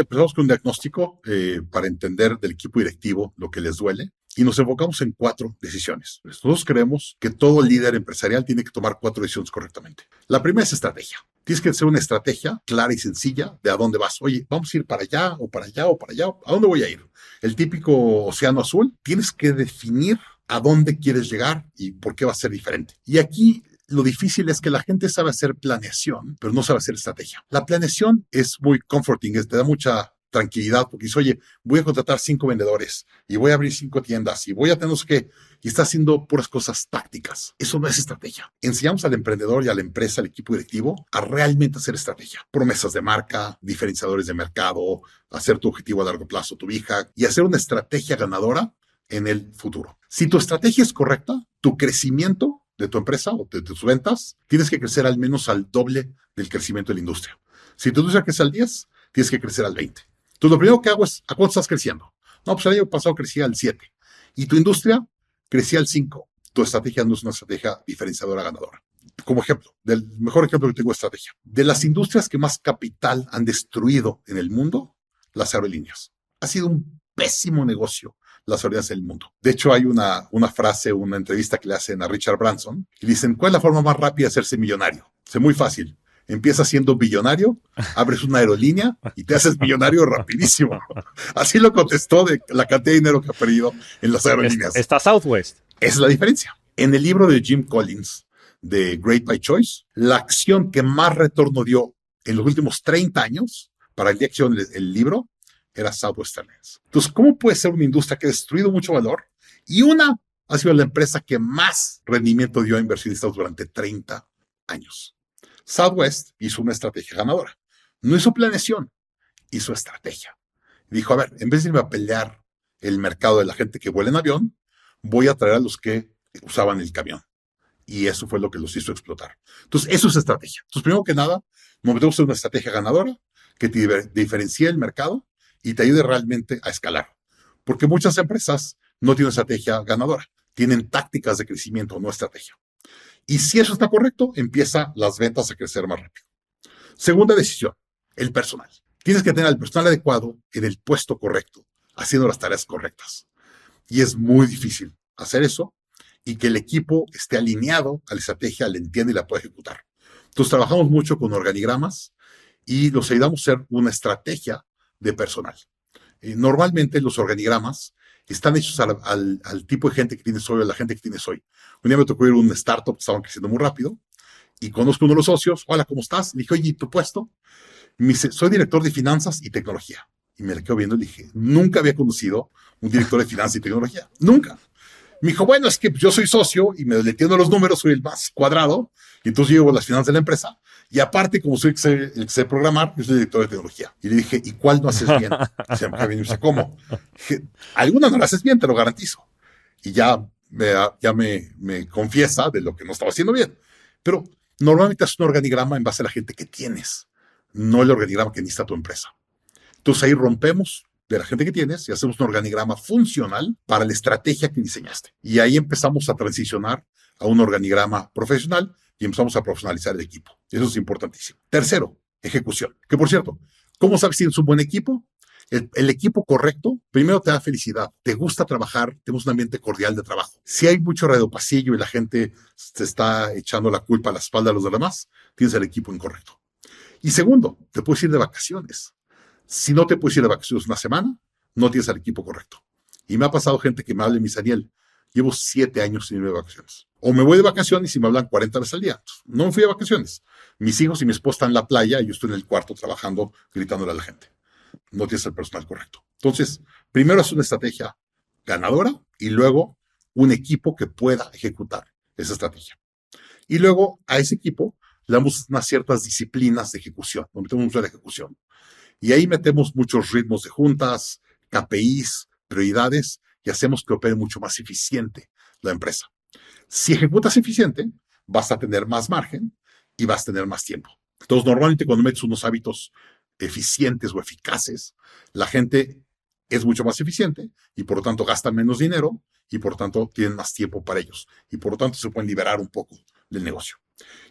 Empezamos con un diagnóstico eh, para entender del equipo directivo lo que les duele y nos enfocamos en cuatro decisiones. Nosotros creemos que todo líder empresarial tiene que tomar cuatro decisiones correctamente. La primera es estrategia. Tienes que hacer una estrategia clara y sencilla de a dónde vas. Oye, vamos a ir para allá o para allá o para allá. ¿A dónde voy a ir? El típico océano azul. Tienes que definir a dónde quieres llegar y por qué va a ser diferente. Y aquí lo difícil es que la gente sabe hacer planeación, pero no sabe hacer estrategia. La planeación es muy comforting, te da mucha tranquilidad porque dice, oye, voy a contratar cinco vendedores y voy a abrir cinco tiendas y voy a tener que, y está haciendo puras cosas tácticas. Eso no es estrategia. Enseñamos al emprendedor y a la empresa, al equipo directivo, a realmente hacer estrategia. Promesas de marca, diferenciadores de mercado, hacer tu objetivo a largo plazo, tu hija, y hacer una estrategia ganadora en el futuro. Si tu estrategia es correcta, tu crecimiento de tu empresa o de, tus ventas, tienes que crecer al menos al doble del crecimiento de la industria. Si tu industria crece al 10, tienes que crecer al 20. Entonces, lo primero que hago es, ¿a cuánto estás creciendo? No, pues el año pasado crecía al 7. Y tu industria crecía al 5. Tu estrategia no es una estrategia diferenciadora ganadora. Como ejemplo, del mejor ejemplo que tengo de estrategia. De las industrias que más capital han destruido en el mundo, las aerolíneas. Ha sido un pésimo negocio las aerolíneas del mundo. De hecho, hay una, una frase, una entrevista que le hacen a Richard Branson y dicen, ¿cuál es la forma más rápida de hacerse millonario? Es muy fácil. Empiezas siendo billonario, abres una aerolínea y te haces millonario rapidísimo. Así lo contestó de la cantidad de dinero que ha perdido en las aerolíneas.
Está Southwest.
Esa es la diferencia. En el libro de Jim Collins, de Great by Choice, la acción que más retorno dio en los últimos 30 años, para el día que el libro, era Southwest Airlines. Entonces, ¿cómo puede ser una industria que ha destruido mucho valor y una ha sido la empresa que más rendimiento dio a inversionistas durante 30 años? Southwest hizo una estrategia ganadora. No hizo planeación, hizo estrategia. Dijo, a ver, en vez de irme a pelear el mercado de la gente que vuela en avión, voy a traer a los que usaban el camión. Y eso fue lo que los hizo explotar. Entonces, eso es estrategia. Entonces, primero que nada, nos metemos en una estrategia ganadora que te diferencie el mercado y te ayude realmente a escalar. Porque muchas empresas no tienen estrategia ganadora, tienen tácticas de crecimiento, no estrategia. Y si eso está correcto, empieza las ventas a crecer más rápido. Segunda decisión, el personal. Tienes que tener al personal adecuado en el puesto correcto, haciendo las tareas correctas. Y es muy difícil hacer eso y que el equipo esté alineado a la estrategia, le entienda y la pueda ejecutar. Entonces trabajamos mucho con organigramas y los ayudamos a hacer una estrategia de personal. Eh, normalmente los organigramas están hechos al, tipo de gente que tienes hoy, a la gente que tienes hoy. Un día me tocó ir a un startup estaban creciendo muy rápido y conozco uno de los socios. Hola, ¿cómo estás? Le dije, oye, ¿tu puesto? Me dice, soy director de finanzas y tecnología. Y me le quedo viendo y le dije, nunca había conocido un director de finanzas y tecnología. Nunca. Me dijo, bueno, es que yo soy socio y me le entiendo los números, soy el más cuadrado, y entonces llevo las finanzas de la empresa. Y aparte, como soy el que sé, programar, yo soy director de tecnología. Y le dije, ¿y cuál no haces bien? Se me dice, ¿cómo? Dije, alguna no la haces bien, te lo garantizo. Y ya, me, ya me, me confiesa de lo que no estaba haciendo bien. Pero normalmente es un organigrama en base a la gente que tienes, no el organigrama que necesita tu empresa. Entonces ahí rompemos de la gente que tienes y hacemos un organigrama funcional para la estrategia que diseñaste. Y ahí empezamos a transicionar a un organigrama profesional y empezamos a profesionalizar el equipo. Eso es importantísimo. Tercero, ejecución. Que por cierto, ¿cómo sabes si es un buen equipo? El, equipo correcto, primero te da felicidad, te gusta trabajar, tenemos un ambiente cordial de trabajo. Si hay mucho pasillo y la gente te está echando la culpa a la espalda de los demás, tienes el equipo incorrecto. Y segundo, te puedes ir de vacaciones. Si no te puedes ir de vacaciones una semana, no tienes al equipo correcto. Y me ha pasado gente que me habla, mi Daniel, llevo siete años sin irme de vacaciones. O me voy de vacaciones y me hablan 40 veces al día. No me fui de vacaciones. Mis hijos y mi esposa están en la playa y yo estoy en el cuarto trabajando, gritándole a la gente. No tienes el personal correcto. Entonces, primero es una estrategia ganadora y luego un equipo que pueda ejecutar esa estrategia. Y luego a ese equipo le damos unas ciertas disciplinas de ejecución, metemos mucho en la ejecución. Y ahí metemos muchos ritmos de juntas, KPIs, prioridades y hacemos que opere mucho más eficiente la empresa. Si ejecutas eficiente, vas a tener más margen y vas a tener más tiempo. Entonces, normalmente cuando metes unos hábitos eficientes o eficaces, la gente es mucho más eficiente y por lo tanto gasta menos dinero y por lo tanto tienen más tiempo para ellos y por lo tanto se pueden liberar un poco del negocio.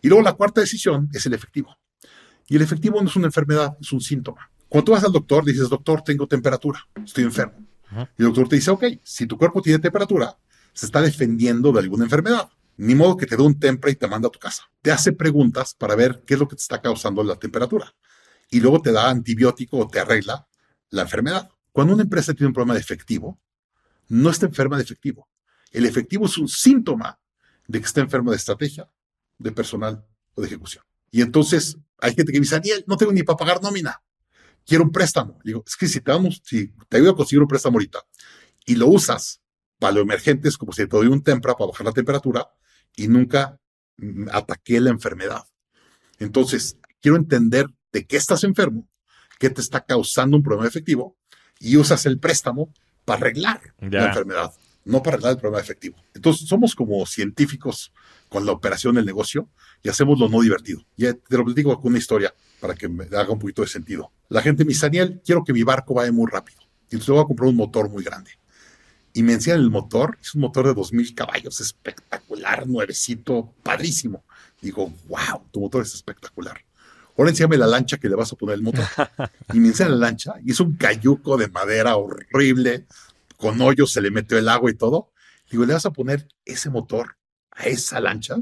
Y luego la cuarta decisión es el efectivo. Y el efectivo no es una enfermedad, es un síntoma. Cuando vas al doctor, dices, doctor, tengo temperatura, estoy enfermo. Y el doctor te dice, ok, si tu cuerpo tiene temperatura, se está defendiendo de alguna enfermedad. Ni modo que te dé un tempra y te manda a tu casa. Te hace preguntas para ver qué es lo que te está causando la temperatura. Y luego te da antibiótico o te arregla la enfermedad. Cuando una empresa tiene un problema de efectivo, no está enferma de efectivo. El efectivo es un síntoma de que está enferma de estrategia, de personal o de ejecución. Y entonces hay gente que dice, Daniel, no tengo ni para pagar nómina quiero un préstamo. digo, es que si te damos, si te ayudo a conseguir un préstamo ahorita y lo usas para lo emergente, es como si te doy un tempra para bajar la temperatura y nunca ataqué la enfermedad. Entonces, quiero entender de qué estás enfermo, qué te está causando un problema efectivo y usas el préstamo para arreglar la enfermedad, no para arreglar el problema efectivo. Entonces, somos como científicos con la operación del negocio y hacemos lo no divertido. Ya te lo digo con una historia para que me haga un poquito de sentido. La gente me dice, Daniel, quiero que mi barco vaya muy rápido. Y entonces voy a comprar un motor muy grande. Y me enseñan el motor, es un motor de 2000 caballos, espectacular, nuevecito, padrísimo. Digo, wow, tu motor es espectacular. Ahora enséñame la lancha que le vas a poner el motor. Y me enseñan la lancha, y es un cayuco de madera horrible, con hoyos, se le metió el agua y todo. Digo, ¿le vas a poner ese motor a esa lancha?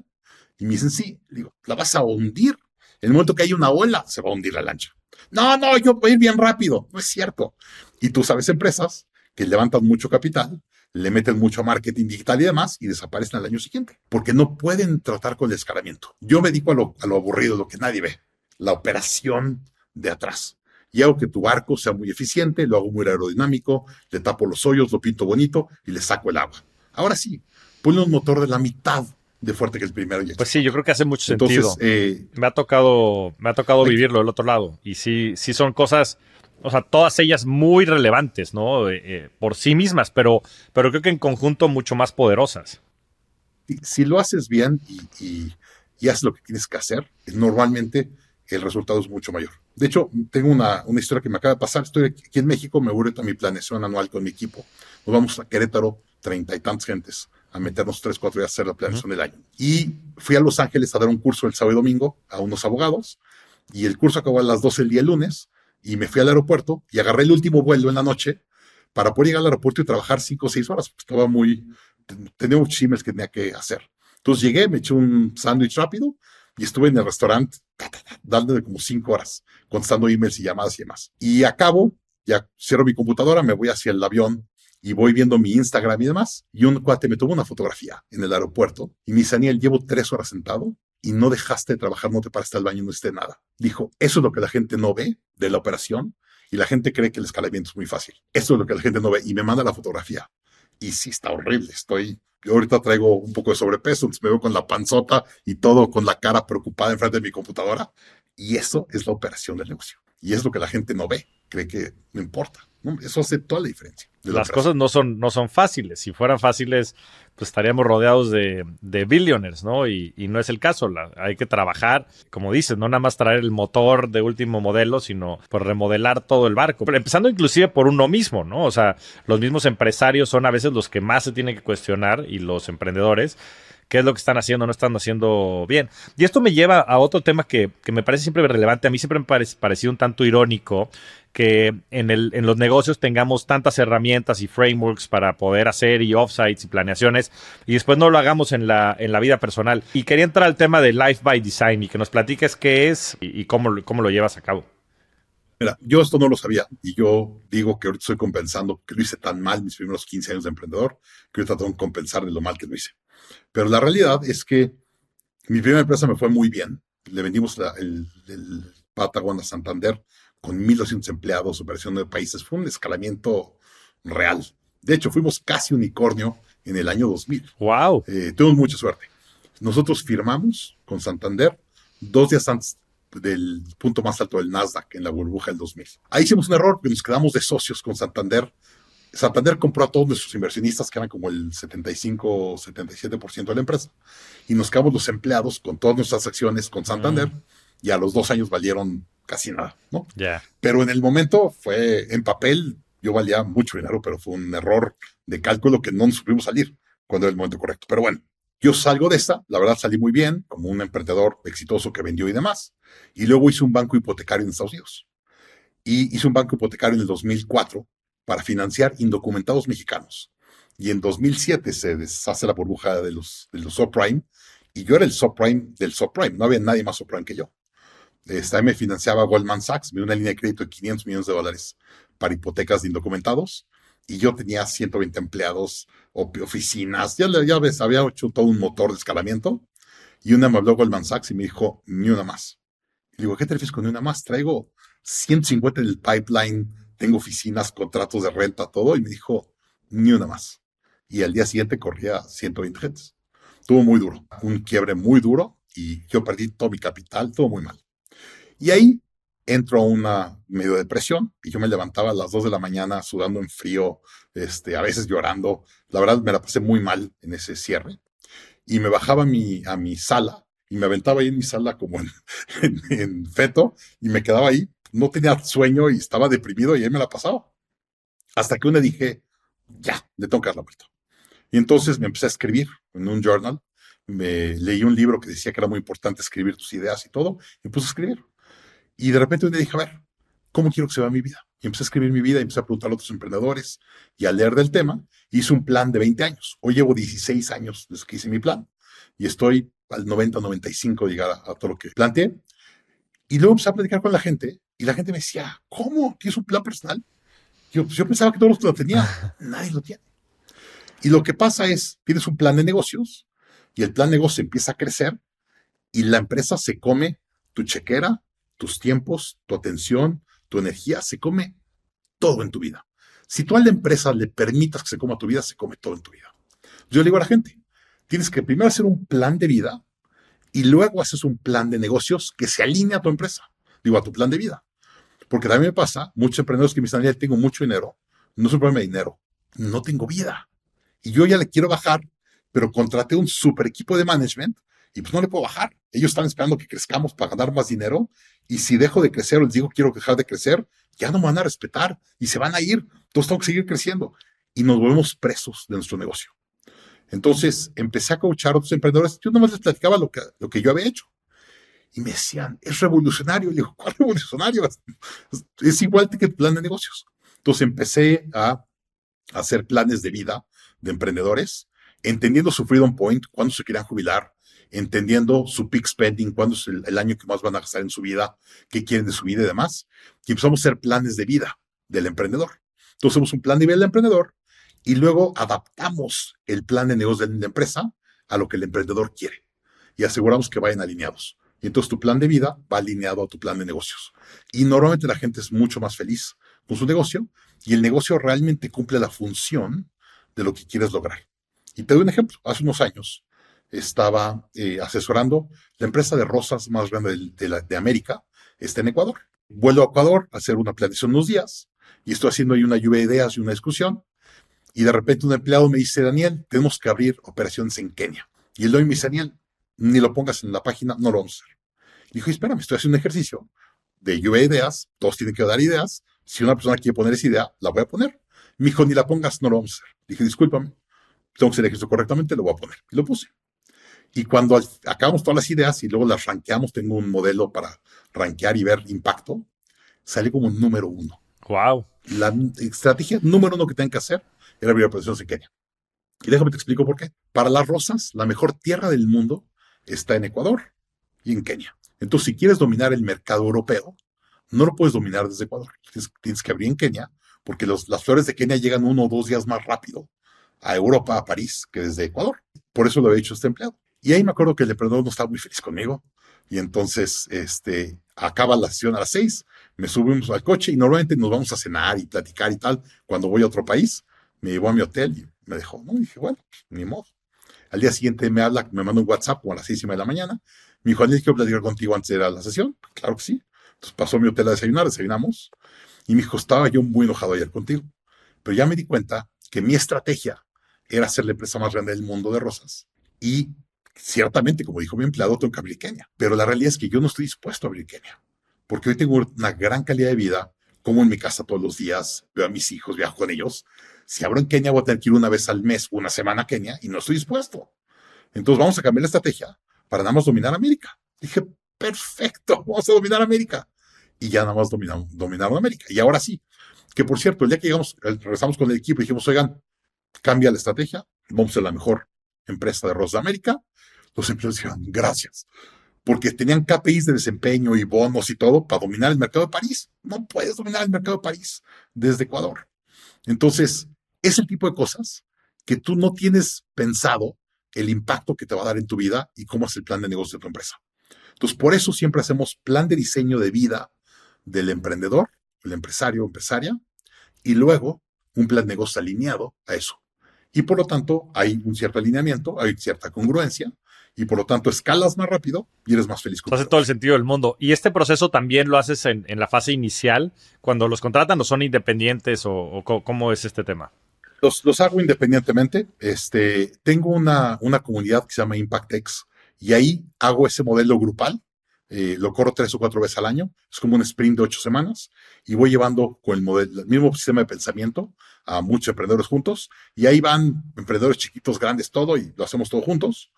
Y me dicen, sí. Digo, ¿la vas a hundir? En el momento que hay una ola, se va a hundir la lancha. No, no, yo voy ir bien rápido. No es cierto. Y tú sabes empresas que levantan mucho capital, le meten mucho marketing digital y demás y desaparecen al año siguiente, porque no pueden tratar con el. Yo me dedico a lo, a lo aburrido, lo que nadie ve, la operación de atrás. Y hago que tu barco sea muy eficiente, lo hago muy aerodinámico, le tapo los hoyos, lo pinto bonito y le saco el agua. Ahora sí, ponle un motor de la mitad de fuerte que el primero.
Pues sí, yo creo que hace mucho sentido. Eh, me ha tocado, me ha tocado vivirlo del otro lado. Y sí, sí son cosas, o sea, todas ellas muy relevantes, ¿no? Eh, eh, por sí mismas, pero, pero creo que en conjunto mucho más poderosas.
Si lo haces bien y, y, haces lo que tienes que hacer, normalmente el resultado es mucho mayor. De hecho, tengo una, una historia que me acaba de pasar. Estoy aquí en México, me voy a mi planeación anual con mi equipo. Nos vamos a Querétaro, treinta y tantas gentes a meternos tres, cuatro días a hacer la planeación del año. Y fui a Los Ángeles a dar un curso el sábado y domingo a unos abogados y el curso acabó a las 12 del día lunes y me fui al aeropuerto y agarré el último vuelo en la noche para poder llegar al aeropuerto y trabajar cinco o seis horas. Estaba muy, tenía muchos emails que tenía que hacer. Entonces llegué, me eché un sándwich rápido y estuve en el restaurante dándole como cinco horas, contestando emails y llamadas y demás. Y acabo, ya cierro mi computadora, me voy hacia el avión y voy viendo mi Instagram y demás, y un cuate me tomó una fotografía en el aeropuerto y me dice, Daniel, llevo tres horas sentado y no dejaste de trabajar, no te paraste al baño, no hiciste nada. Dijo, eso es lo que la gente no ve de la operación y la gente cree que el escalamiento es muy fácil. Eso es lo que la gente no ve y me manda la fotografía. Y sí, está horrible. Estoy, yo ahorita traigo un poco de sobrepeso, entonces me veo con la panzota y todo con la cara preocupada enfrente de mi computadora. Y eso es la operación del negocio. Y es lo que la gente no ve, cree que no importa. Eso hace toda la diferencia.
Las cosas no son, no son fáciles. Si fueran fáciles, pues estaríamos rodeados de, de billionaires, ¿no? Y, no es el caso. hay que trabajar, como dices, no nada más traer el motor de último modelo, sino por remodelar todo el barco. Pero empezando inclusive por uno mismo, ¿no? O sea, los mismos empresarios son a veces los que más se tienen que cuestionar y los emprendedores qué es lo que están haciendo, no están haciendo bien. Y esto me lleva a otro tema que, me parece siempre relevante. A mí siempre me ha parecido un tanto irónico que en, los negocios tengamos tantas herramientas y frameworks para poder hacer y offsites y planeaciones y después no lo hagamos en la, en la vida personal. Y quería entrar al tema de Life by Design y que nos platiques qué es y, cómo, cómo lo llevas a cabo.
Mira, yo esto no lo sabía y yo digo que ahorita estoy compensando que lo hice tan mal mis primeros 15 años de emprendedor que ahorita tengo que compensar de lo mal que lo hice. Pero la realidad es que mi primera empresa me fue muy bien. Le vendimos el, el Patagon a Santander con 1.200 empleados, operación de países. Fue un escalamiento real. De hecho, fuimos casi unicornio en el año 2000.
¡Wow!
Eh, tuvimos mucha suerte. Nosotros firmamos con Santander dos días antes del punto más alto del Nasdaq en la burbuja del 2000. Ahí hicimos un error porque nos quedamos de socios con Santander Santander compró a todos nuestros inversionistas, que eran como el 75 77% de la empresa, y nos quedamos los empleados con todas nuestras acciones con Santander, mm. y a los dos años valieron casi nada, ¿no?
Ya.
Pero en el momento fue en papel, yo valía mucho dinero, pero fue un error de cálculo que no nos supimos salir cuando era el momento correcto. Pero bueno, yo salgo de esta, la verdad salí muy bien, como un emprendedor exitoso que vendió y demás, y luego hice un banco hipotecario en Estados Unidos. Y hice un banco hipotecario en el 2004 para financiar indocumentados mexicanos. Y en 2007 se deshace la burbuja de los, de los subprime y yo era el subprime del subprime, no había nadie más subprime que yo. Esta me financiaba Goldman Sachs, me dio una línea de crédito de 500 millones de dólares para hipotecas de indocumentados y yo tenía 120 empleados, oficinas, ya, ya ves, había hecho todo un motor de escalamiento y una me habló Goldman Sachs y me dijo, ni una más. Y digo, ¿qué te refieres con ni una más? Traigo 150 en el pipeline tengo oficinas, contratos de renta, todo, y me dijo, ni una más. Y al día siguiente corría 120 gentes. Estuvo muy duro, un quiebre muy duro, y yo perdí todo mi capital, todo muy mal. Y ahí entro a una medio depresión, y yo me levantaba a las 2 de la mañana sudando en frío, este, a veces llorando. La verdad me la pasé muy mal en ese cierre. Y me bajaba a mi, a mi sala, y me aventaba ahí en mi sala como en, en feto, y me quedaba ahí no tenía sueño y estaba deprimido y ahí me la pasaba. Hasta que una dije, ya, le tengo que dar la vuelta. Y entonces me empecé a escribir en un journal. Me leí un libro que decía que era muy importante escribir tus ideas y todo, y me puse a escribir. Y de repente un día dije, a ver, ¿cómo quiero que se vea mi vida? Y empecé a escribir mi vida y empecé a preguntar a otros emprendedores. Y al leer del tema, hice un plan de 20 años. Hoy llevo 16 años desde que hice mi plan. Y estoy al 90, 95 de llegar a, a todo lo que planteé. Y luego empecé a platicar con la gente y la gente me decía, ¿cómo? ¿Tienes un plan personal? Yo, pues yo pensaba que todos lo tenían. Nadie lo tiene. Y lo que pasa es, tienes un plan de negocios y el plan de negocio empieza a crecer y la empresa se come tu chequera, tus tiempos, tu atención, tu energía, se come todo en tu vida. Si tú a la empresa le permitas que se coma tu vida, se come todo en tu vida. Yo le digo a la gente, tienes que primero hacer un plan de vida y luego haces un plan de negocios que se alinee a tu empresa, digo, a tu plan de vida. Porque también me pasa, muchos emprendedores que me dicen, tengo mucho dinero, no es un problema de dinero, no tengo vida. Y yo ya le quiero bajar, pero contraté un super equipo de management y pues no le puedo bajar. Ellos están esperando que crezcamos para ganar más dinero y si dejo de crecer o les digo quiero dejar de crecer, ya no me van a respetar y se van a ir. Entonces tengo que seguir creciendo y nos volvemos presos de nuestro negocio. Entonces empecé a coachar a otros emprendedores. Yo nomás les platicaba lo que, lo que yo había hecho. Y me decían, es revolucionario. Le digo, ¿cuál revolucionario? Es igual que el plan de negocios. Entonces empecé a hacer planes de vida de emprendedores, entendiendo su freedom point, cuándo se querían jubilar, entendiendo su peak spending, cuándo es el, año que más van a gastar en su vida, qué quieren de su vida y demás. Y empezamos a hacer planes de vida del emprendedor. Entonces hacemos un plan de vida del emprendedor y luego adaptamos el plan de negocio de la empresa a lo que el emprendedor quiere. y aseguramos que vayan alineados. Y entonces tu plan de vida va alineado a tu plan de negocios. Y normalmente la gente es mucho más feliz con su negocio y el negocio realmente cumple la función de lo que quieres lograr. Y te doy un ejemplo. Hace unos años estaba eh, asesorando la empresa de rosas más grande de, de, América, está en Ecuador. Vuelvo a Ecuador a hacer una planeación unos días y estoy haciendo ahí una lluvia de ideas y una discusión. Y de repente un empleado me dice, Daniel, tenemos que abrir operaciones en Kenia. Y el dueño me dice, Daniel, ni lo pongas en la página, no lo vamos a hacer. Dijo, espérame, estoy haciendo un ejercicio de lluvia de ideas, todos tienen que dar ideas. Si una persona quiere poner esa idea, la voy a poner. Me dijo, ni la pongas, no lo vamos a hacer. Dije, discúlpame, tengo que hacer el ejercicio correctamente, lo voy a poner. Y lo puse. Y cuando acabamos todas las ideas y luego las ranqueamos, tengo un modelo para rankear y ver impacto, sale como número uno.
Wow.
La estrategia número uno que tengo que hacer era abrir operaciones en Kenia. Y déjame te explico por qué. Para las rosas, la mejor tierra del mundo está en Ecuador y en Kenia. Entonces, si quieres dominar el mercado europeo, no lo puedes dominar desde Ecuador. Tienes, que abrir en Kenia, porque las flores de Kenia llegan uno o dos días más rápido a Europa, a París, que desde Ecuador. Por eso lo he hecho este empleado. Y ahí me acuerdo que el emprendedor no estaba muy feliz conmigo. Y entonces, este, acaba la sesión a las seis, me subimos al coche y normalmente nos vamos a cenar y platicar y tal. Cuando voy a otro país, me llevó a mi hotel y me dejó, ¿no? Y dije, bueno, ni modo. Al día siguiente me habla, me manda un WhatsApp como a las seis y media de la mañana. Me dijo, ¿quiero platicar contigo antes de la sesión? Claro que sí. Entonces pasó a mi hotel a desayunar, desayunamos. Y me dijo, estaba yo muy enojado ayer contigo. Pero ya me di cuenta que mi estrategia era ser la empresa más grande del mundo de rosas. Y ciertamente, como dijo mi empleado, tengo que abrir Kenia. Pero la realidad es que yo no estoy dispuesto a abrir Kenia. Porque hoy tengo una gran calidad de vida, como en mi casa todos los días, veo a mis hijos, viajo con ellos. Si abro en Kenia, voy a tener que ir una vez al mes, una semana a Kenia, y no estoy dispuesto. Entonces vamos a cambiar la estrategia para nada más dominar América. Dije, perfecto, vamos a dominar América. Y ya nada más dominaron América. Y ahora sí, que por cierto, el día que llegamos, regresamos con el equipo dijimos, oigan, cambia la estrategia, vamos a ser la mejor empresa de arroz de América. Los empleados dijeron, gracias, porque tenían KPIs de desempeño y bonos y todo para dominar el mercado de París. No puedes dominar el mercado de París desde Ecuador. Entonces, es el tipo de cosas que tú no tienes pensado el impacto que te va a dar en tu vida y cómo es el plan de negocio de tu empresa. Entonces, por eso siempre hacemos plan de diseño de vida del emprendedor, el empresario o empresaria, y luego un plan de negocio alineado a eso. Y por lo tanto, hay un cierto alineamiento, hay cierta congruencia, y por lo tanto escalas más rápido y eres más feliz.
Con hace todo el sentido del mundo. ¿Y este proceso también lo haces en, la fase inicial, cuando los contratan o son independientes o cómo es este tema?
Los, hago independientemente. Este, tengo una, una comunidad que se llama ImpactX y ahí hago ese modelo grupal. Eh, lo corro tres o cuatro veces al año. Es como un sprint de ocho semanas y voy llevando con el, modelo, el mismo sistema de pensamiento a muchos emprendedores juntos. Y ahí van emprendedores chiquitos, grandes, todo y lo hacemos todo juntos.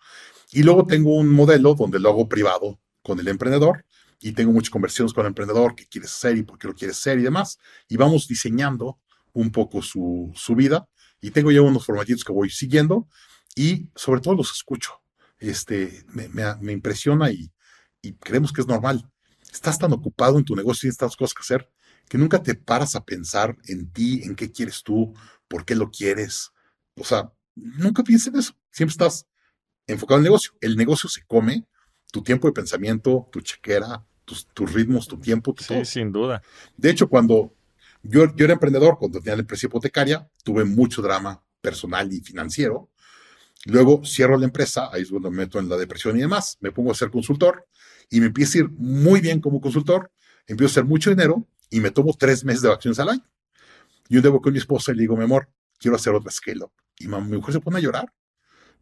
Y luego tengo un modelo donde lo hago privado con el emprendedor y tengo muchas conversiones con el emprendedor, qué quieres hacer y por qué lo quieres hacer y demás. Y vamos diseñando un poco su, su vida y tengo ya unos formatitos que voy siguiendo y sobre todo los escucho. Este, me, me, impresiona y, y, creemos que es normal. Estás tan ocupado en tu negocio y tienes tantas cosas que hacer que nunca te paras a pensar en ti, en qué quieres tú, por qué lo quieres. O sea, nunca pienses en eso. Siempre estás enfocado en el negocio. El negocio se come tu tiempo de pensamiento, tu chequera, tus, tus ritmos, tu tiempo.
sí, sin duda.
De hecho, cuando yo, era emprendedor cuando tenía la empresa hipotecaria, tuve mucho drama personal y financiero. Luego cierro la empresa, ahí es cuando me meto en la depresión y demás, me pongo a ser consultor y me empiezo a ir muy bien como consultor, empiezo a hacer mucho dinero y me tomo tres meses de vacaciones al año. Y un voy con mi esposa y le digo, mi amor, quiero hacer otra scale up. Y mi mujer se pone a llorar.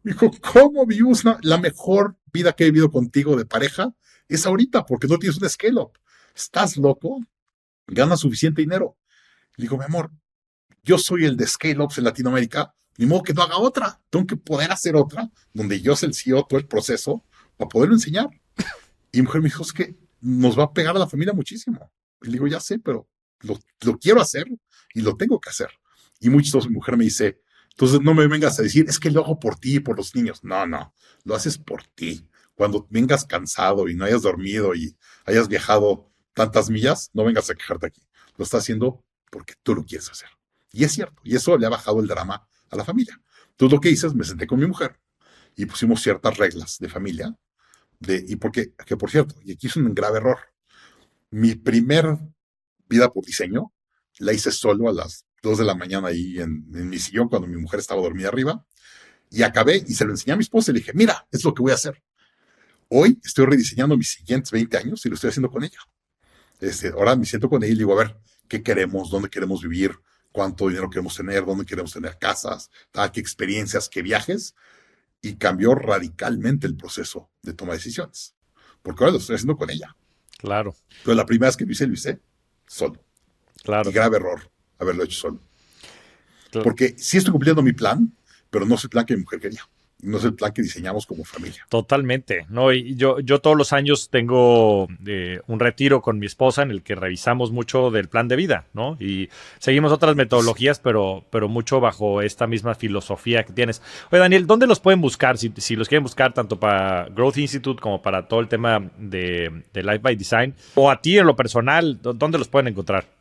Me dijo, ¿cómo vives la mejor vida que he vivido contigo de pareja? Es ahorita, porque no tienes un scale up. ¿Estás loco? Ganas suficiente dinero. Le digo, mi amor, yo soy el de Scale Ups en Latinoamérica, ni modo que no haga otra. Tengo que poder hacer otra donde yo se el CEO todo el proceso para poderlo enseñar. Y mi mujer me dijo, es que nos va a pegar a la familia muchísimo. Y le digo, ya sé, pero lo, quiero hacer y lo tengo que hacer. Y muchos mi mujer me dice, entonces no me vengas a decir, es que lo hago por ti y por los niños. No, no, lo haces por ti. Cuando vengas cansado y no hayas dormido y hayas viajado tantas millas, no vengas a quejarte aquí. Lo estás haciendo porque tú lo quieres hacer. Y es cierto, y eso le ha bajado el drama a la familia. Entonces lo que hice es, me senté con mi mujer y pusimos ciertas reglas de familia y porque, que por cierto, y aquí es un grave error. Mi primer vida por diseño la hice solo a las 2 de la mañana ahí en, mi sillón cuando mi mujer estaba dormida arriba. Y acabé y se lo enseñé a mi esposa y le dije, mira, es lo que voy a hacer. Hoy estoy rediseñando mis siguientes 20 años y lo estoy haciendo con ella. Este, ahora me siento con ella y digo, a ver, ¿qué queremos? ¿Dónde queremos vivir? ¿Cuánto dinero queremos tener? ¿Dónde queremos tener casas? ¿Qué experiencias? ¿Qué viajes? Y cambió radicalmente el proceso de toma de decisiones. Porque ahora lo estoy haciendo con ella.
Claro.
Pero la primera vez que lo hice, lo hice solo.
Claro.
Y grave error haberlo hecho solo. Porque sí estoy cumpliendo mi plan, pero no es el plan que mi mujer quería no es el plan que diseñamos como familia.
Totalmente, ¿no? Y yo, yo todos los años tengo eh, un retiro con mi esposa en el que revisamos mucho del plan de vida, ¿no? Y seguimos otras metodologías, pero, pero mucho bajo esta misma filosofía que tienes. Oye, Daniel, ¿dónde los pueden buscar? Si, si los quieren buscar tanto para Growth Institute como para todo el tema de, de Life by Design, o a ti en lo personal, ¿dónde los pueden encontrar?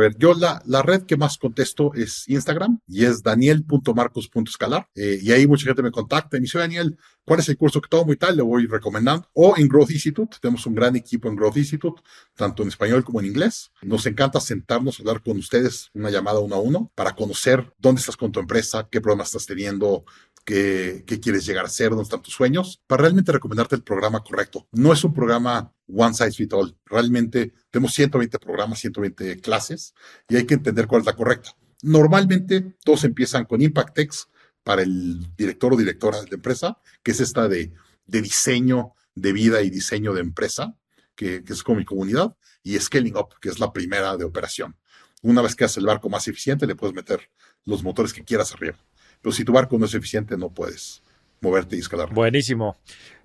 Ver, yo la, la red que más contesto es Instagram y es daniel.marcos.escalar. Eh, y ahí mucha gente me contacta y me dice, Daniel, ¿cuál es el curso que tomo y tal? Le voy recomendando. O en Growth Institute, tenemos un gran equipo en Growth Institute, tanto en español como en inglés. Nos encanta sentarnos a hablar con ustedes, una llamada uno a uno, para conocer dónde estás con tu empresa, qué problemas estás teniendo, qué, qué quieres llegar a ser, dónde están tus sueños, para realmente recomendarte el programa correcto. No es un programa one size fits all. Realmente tenemos 120 programas, 120 clases y hay que entender cuál es la correcta. Normalmente todos empiezan con ImpactX para el director o directora de la empresa, que es esta de, de diseño de vida y diseño de empresa, que, que es como mi comunidad, y Scaling Up, que es la primera de operación. Una vez que haces el barco más eficiente, le puedes meter los motores que quieras arriba. Pero si tu barco no es eficiente, no puedes moverte y escalar.
Buenísimo.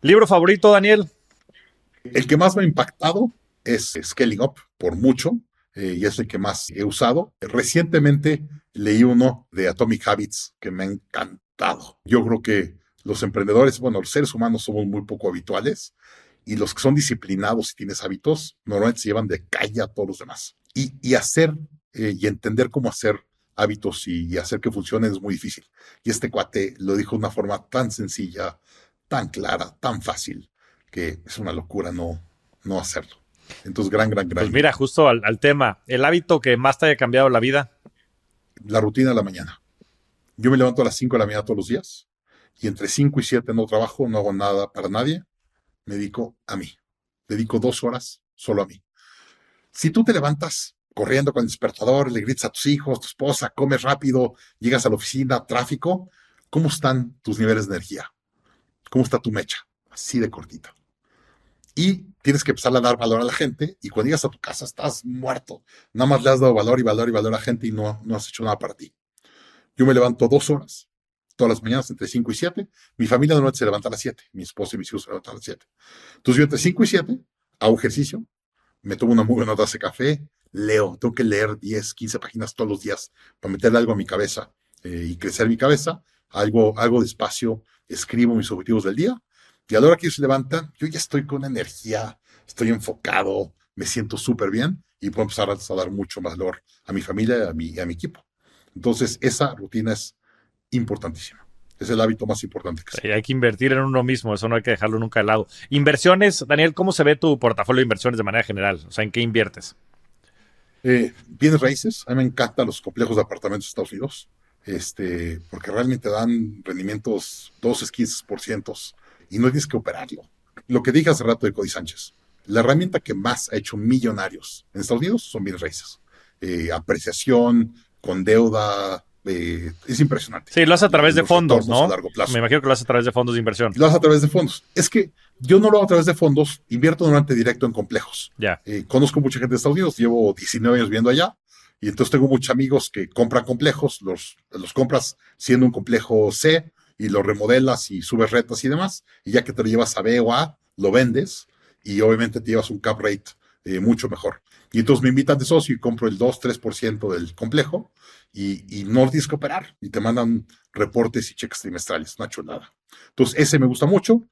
¿Libro favorito, Daniel?
El que más me ha impactado es Scaling Up, por mucho, eh, y es el que más he usado. Recientemente leí uno de Atomic Habits que me ha encantado. Yo creo que los emprendedores, bueno, los seres humanos somos muy poco habituales y los que son disciplinados y tienes hábitos, normalmente se llevan de calle a todos los demás. Y, hacer eh, y entender cómo hacer hábitos y, hacer que funcionen es muy difícil. Y este cuate lo dijo de una forma tan sencilla, tan clara, tan fácil que es una locura no, no hacerlo. Entonces, gran, gran, gran.
Pues mira, justo al, tema, el hábito que más te haya cambiado la vida.
La rutina de la mañana. Yo me levanto a las 5 de la mañana todos los días y entre 5 y 7 no trabajo, no hago nada para nadie, me dedico a mí. Dedico dos horas solo a mí. Si tú te levantas corriendo con el despertador, le gritas a tus hijos, tu esposa, comes rápido, llegas a la oficina, tráfico, ¿cómo están tus niveles de energía? ¿Cómo está tu mecha? Así de cortita y tienes que empezar a dar valor a la gente y cuando llegas a tu casa estás muerto. Nada más le has dado valor y valor y valor a la gente y no, no has hecho nada para ti. Yo me levanto dos horas todas las mañanas entre 5 y 7. Mi familia normalmente se levanta a las 7. Mi esposa y mis hijos se levantan a las 7. Entonces yo entre 5 y 7 hago ejercicio, me tomo una muy buena taza de café, leo, tengo que leer 10, 15 páginas todos los días para meterle algo a mi cabeza eh, y crecer mi cabeza. Algo, algo despacio, escribo mis objetivos del día y a la hora que ellos se levantan, yo ya estoy con energía, estoy enfocado, me siento súper bien y puedo empezar a dar mucho más valor a mi familia y a mi, a mi equipo. Entonces, esa rutina es importantísima. Es el hábito más importante que
sí, Hay que invertir en uno mismo, eso no hay que dejarlo nunca de lado. Inversiones, Daniel, ¿cómo se ve tu portafolio de inversiones de manera general? O sea, ¿en qué inviertes?
Eh, bienes raíces, a mí me encantan los complejos de apartamentos de Estados Unidos, este, porque realmente dan rendimientos 12, 15% y no tienes que operarlo. Lo que dije hace rato de Cody Sánchez, la herramienta que más ha hecho millonarios en Estados Unidos son bienes raíces. Eh, apreciación, con deuda, eh, es impresionante.
Sí, lo hace a través de fondos, ¿no? largo plazo. Me imagino que lo hace a través de fondos de inversión.
Lo hace a través de fondos. Es que yo no lo hago a través de fondos, invierto normalmente directo en complejos.
Ya.
Eh, conozco mucha gente de Estados Unidos, llevo 19 años viviendo allá, y entonces tengo muchos amigos que compran complejos, los, los compras siendo un complejo C, y lo remodelas y subes retas y demás, y ya que te lo llevas a B o A, lo vendes y obviamente te llevas un cap rate eh, mucho mejor. Y entonces me invitan de socio y compro el 2-3% del complejo y, y, no tienes que operar y te mandan reportes y cheques trimestrales, una chulada. Entonces ese me gusta mucho.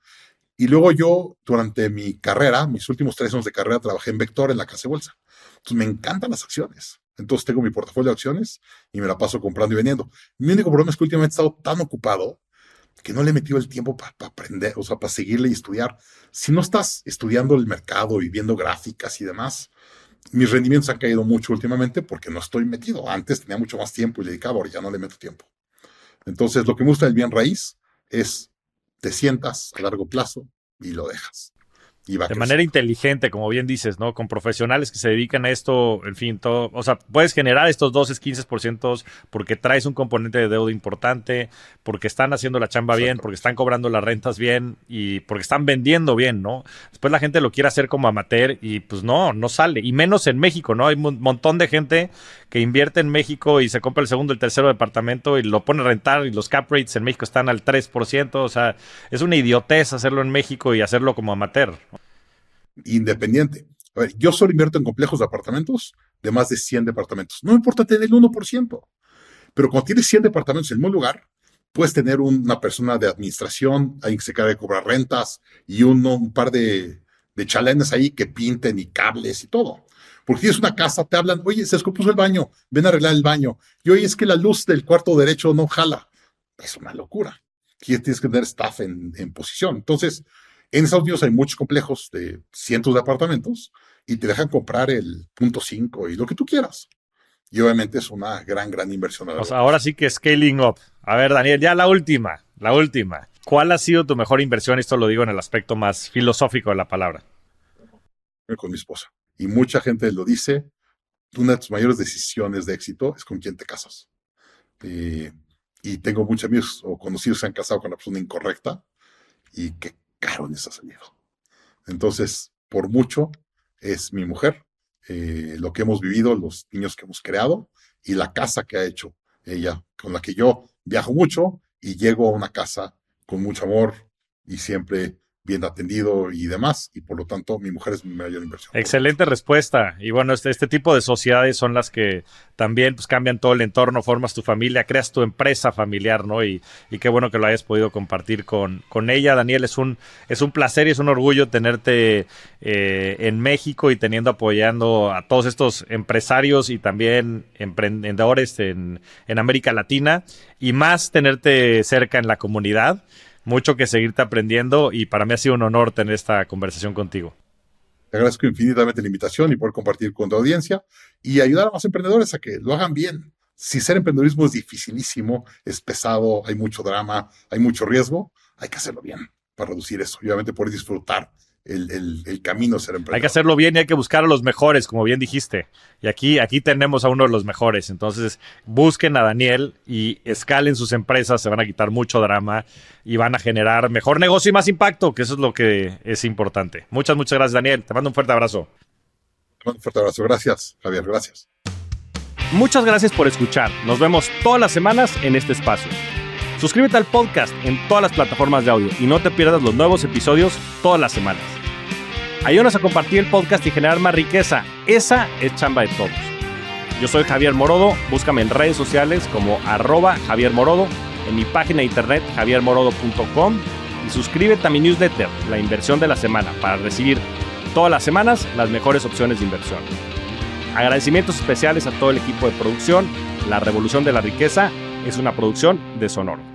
Y luego yo, durante mi carrera, mis últimos tres años de carrera, trabajé en Vector en la casa de bolsa. Entonces me encantan las acciones. Entonces tengo mi portafolio de acciones y me la paso comprando y vendiendo. Mi único problema es que últimamente he estado tan ocupado que no le he metido el tiempo para aprender, o sea, para seguirle y estudiar. Si no estás estudiando el mercado y viendo gráficas y demás, mis rendimientos han caído mucho últimamente porque no estoy metido. Antes tenía mucho más tiempo y le dedicaba, ahora ya no le meto tiempo. Entonces, lo que me gusta del bien raíz es te sientas a largo plazo y lo dejas
de manera inteligente, como bien dices, ¿no? Con profesionales que se dedican a esto, en fin, todo. O sea, puedes generar estos 12, 15% porque traes un componente de deuda importante, porque están haciendo la chamba bien, porque están cobrando las rentas bien y porque están vendiendo bien, ¿no? Después la gente lo quiere hacer como amateur y pues no, no sale. Y menos en México, ¿no? Hay un montón de gente que invierte en México y se compra el segundo, el tercero departamento y lo pone a rentar y los cap rates en México están al 3%. O sea, es una idiotez hacerlo en México y hacerlo como amateur
independiente. A ver, yo solo invierto en complejos de apartamentos de más de 100 departamentos. No importa tener el 1%, pero cuando tienes 100 departamentos en un lugar, puedes tener una persona de administración, alguien que se carga de cobrar rentas y un par de, de ahí que pinten y cables y todo. Porque tienes una casa, te hablan, oye, se descompuso el baño, ven a arreglar el baño. Y oye, es que la luz del cuarto derecho no jala. Es una locura. Tienes que tener staff en, en posición. Entonces, en Estados Unidos hay muchos complejos de cientos de apartamentos y te dejan comprar el punto 5 y lo que tú quieras. Y obviamente es una gran, gran inversión.
ahora sí que scaling up. A ver, Daniel, ya la última, la última. ¿Cuál ha sido tu mejor inversión? Esto lo digo en el aspecto más filosófico de la palabra.
Con mi esposa. Y mucha gente lo dice. Una de tus mayores decisiones de éxito es con quién te casas. Eh, y tengo muchos amigos o conocidos que se han casado con la persona incorrecta y que caro les ha salido. Entonces, por mucho, es mi mujer, eh, lo que hemos vivido, los niños que hemos creado y la casa que ha hecho ella, con la que yo viajo mucho y llego a una casa con mucho amor y siempre bien atendido y demás, y por lo tanto mi mujer es mi mayor inversión.
Excelente respuesta. Y bueno, este, este tipo de sociedades son las que también pues, cambian todo el entorno, formas tu familia, creas tu empresa familiar, ¿no? Y, y qué bueno que lo hayas podido compartir con, con ella. Daniel, es un, es un placer y es un orgullo tenerte eh, en México y teniendo apoyando a todos estos empresarios y también emprendedores en, en América Latina y más tenerte cerca en la comunidad mucho que seguirte aprendiendo y para mí ha sido un honor tener esta conversación contigo.
Te agradezco infinitamente la invitación y poder compartir con tu audiencia y ayudar a los emprendedores a que lo hagan bien. Si ser emprendedorismo es dificilísimo, es pesado, hay mucho drama, hay mucho riesgo, hay que hacerlo bien para reducir eso y obviamente poder disfrutar el, el, camino ser emprendedor.
Hay que hacerlo bien y hay que buscar a los mejores, como bien dijiste. Y aquí, aquí tenemos a uno de los mejores. Entonces, busquen a Daniel y escalen sus empresas, se van a quitar mucho drama y van a generar mejor negocio y más impacto, que eso es lo que es importante. Muchas, muchas gracias, Daniel. Te mando un fuerte abrazo.
Te mando un fuerte abrazo. Gracias, Javier. Gracias.
Muchas gracias por escuchar. Nos vemos todas las semanas en este espacio. Suscríbete al podcast en todas las plataformas de audio y no te pierdas los nuevos episodios todas las semanas. Ayúdanos a compartir el podcast y generar más riqueza. Esa es chamba de todos. Yo soy Javier Morodo, búscame en redes sociales como arroba Javier Morodo, en mi página de internet javiermorodo.com y suscríbete a mi newsletter, La Inversión de la Semana, para recibir todas las semanas las mejores opciones de inversión. Agradecimientos especiales a todo el equipo de producción. La Revolución de la Riqueza es una producción de Sonoro.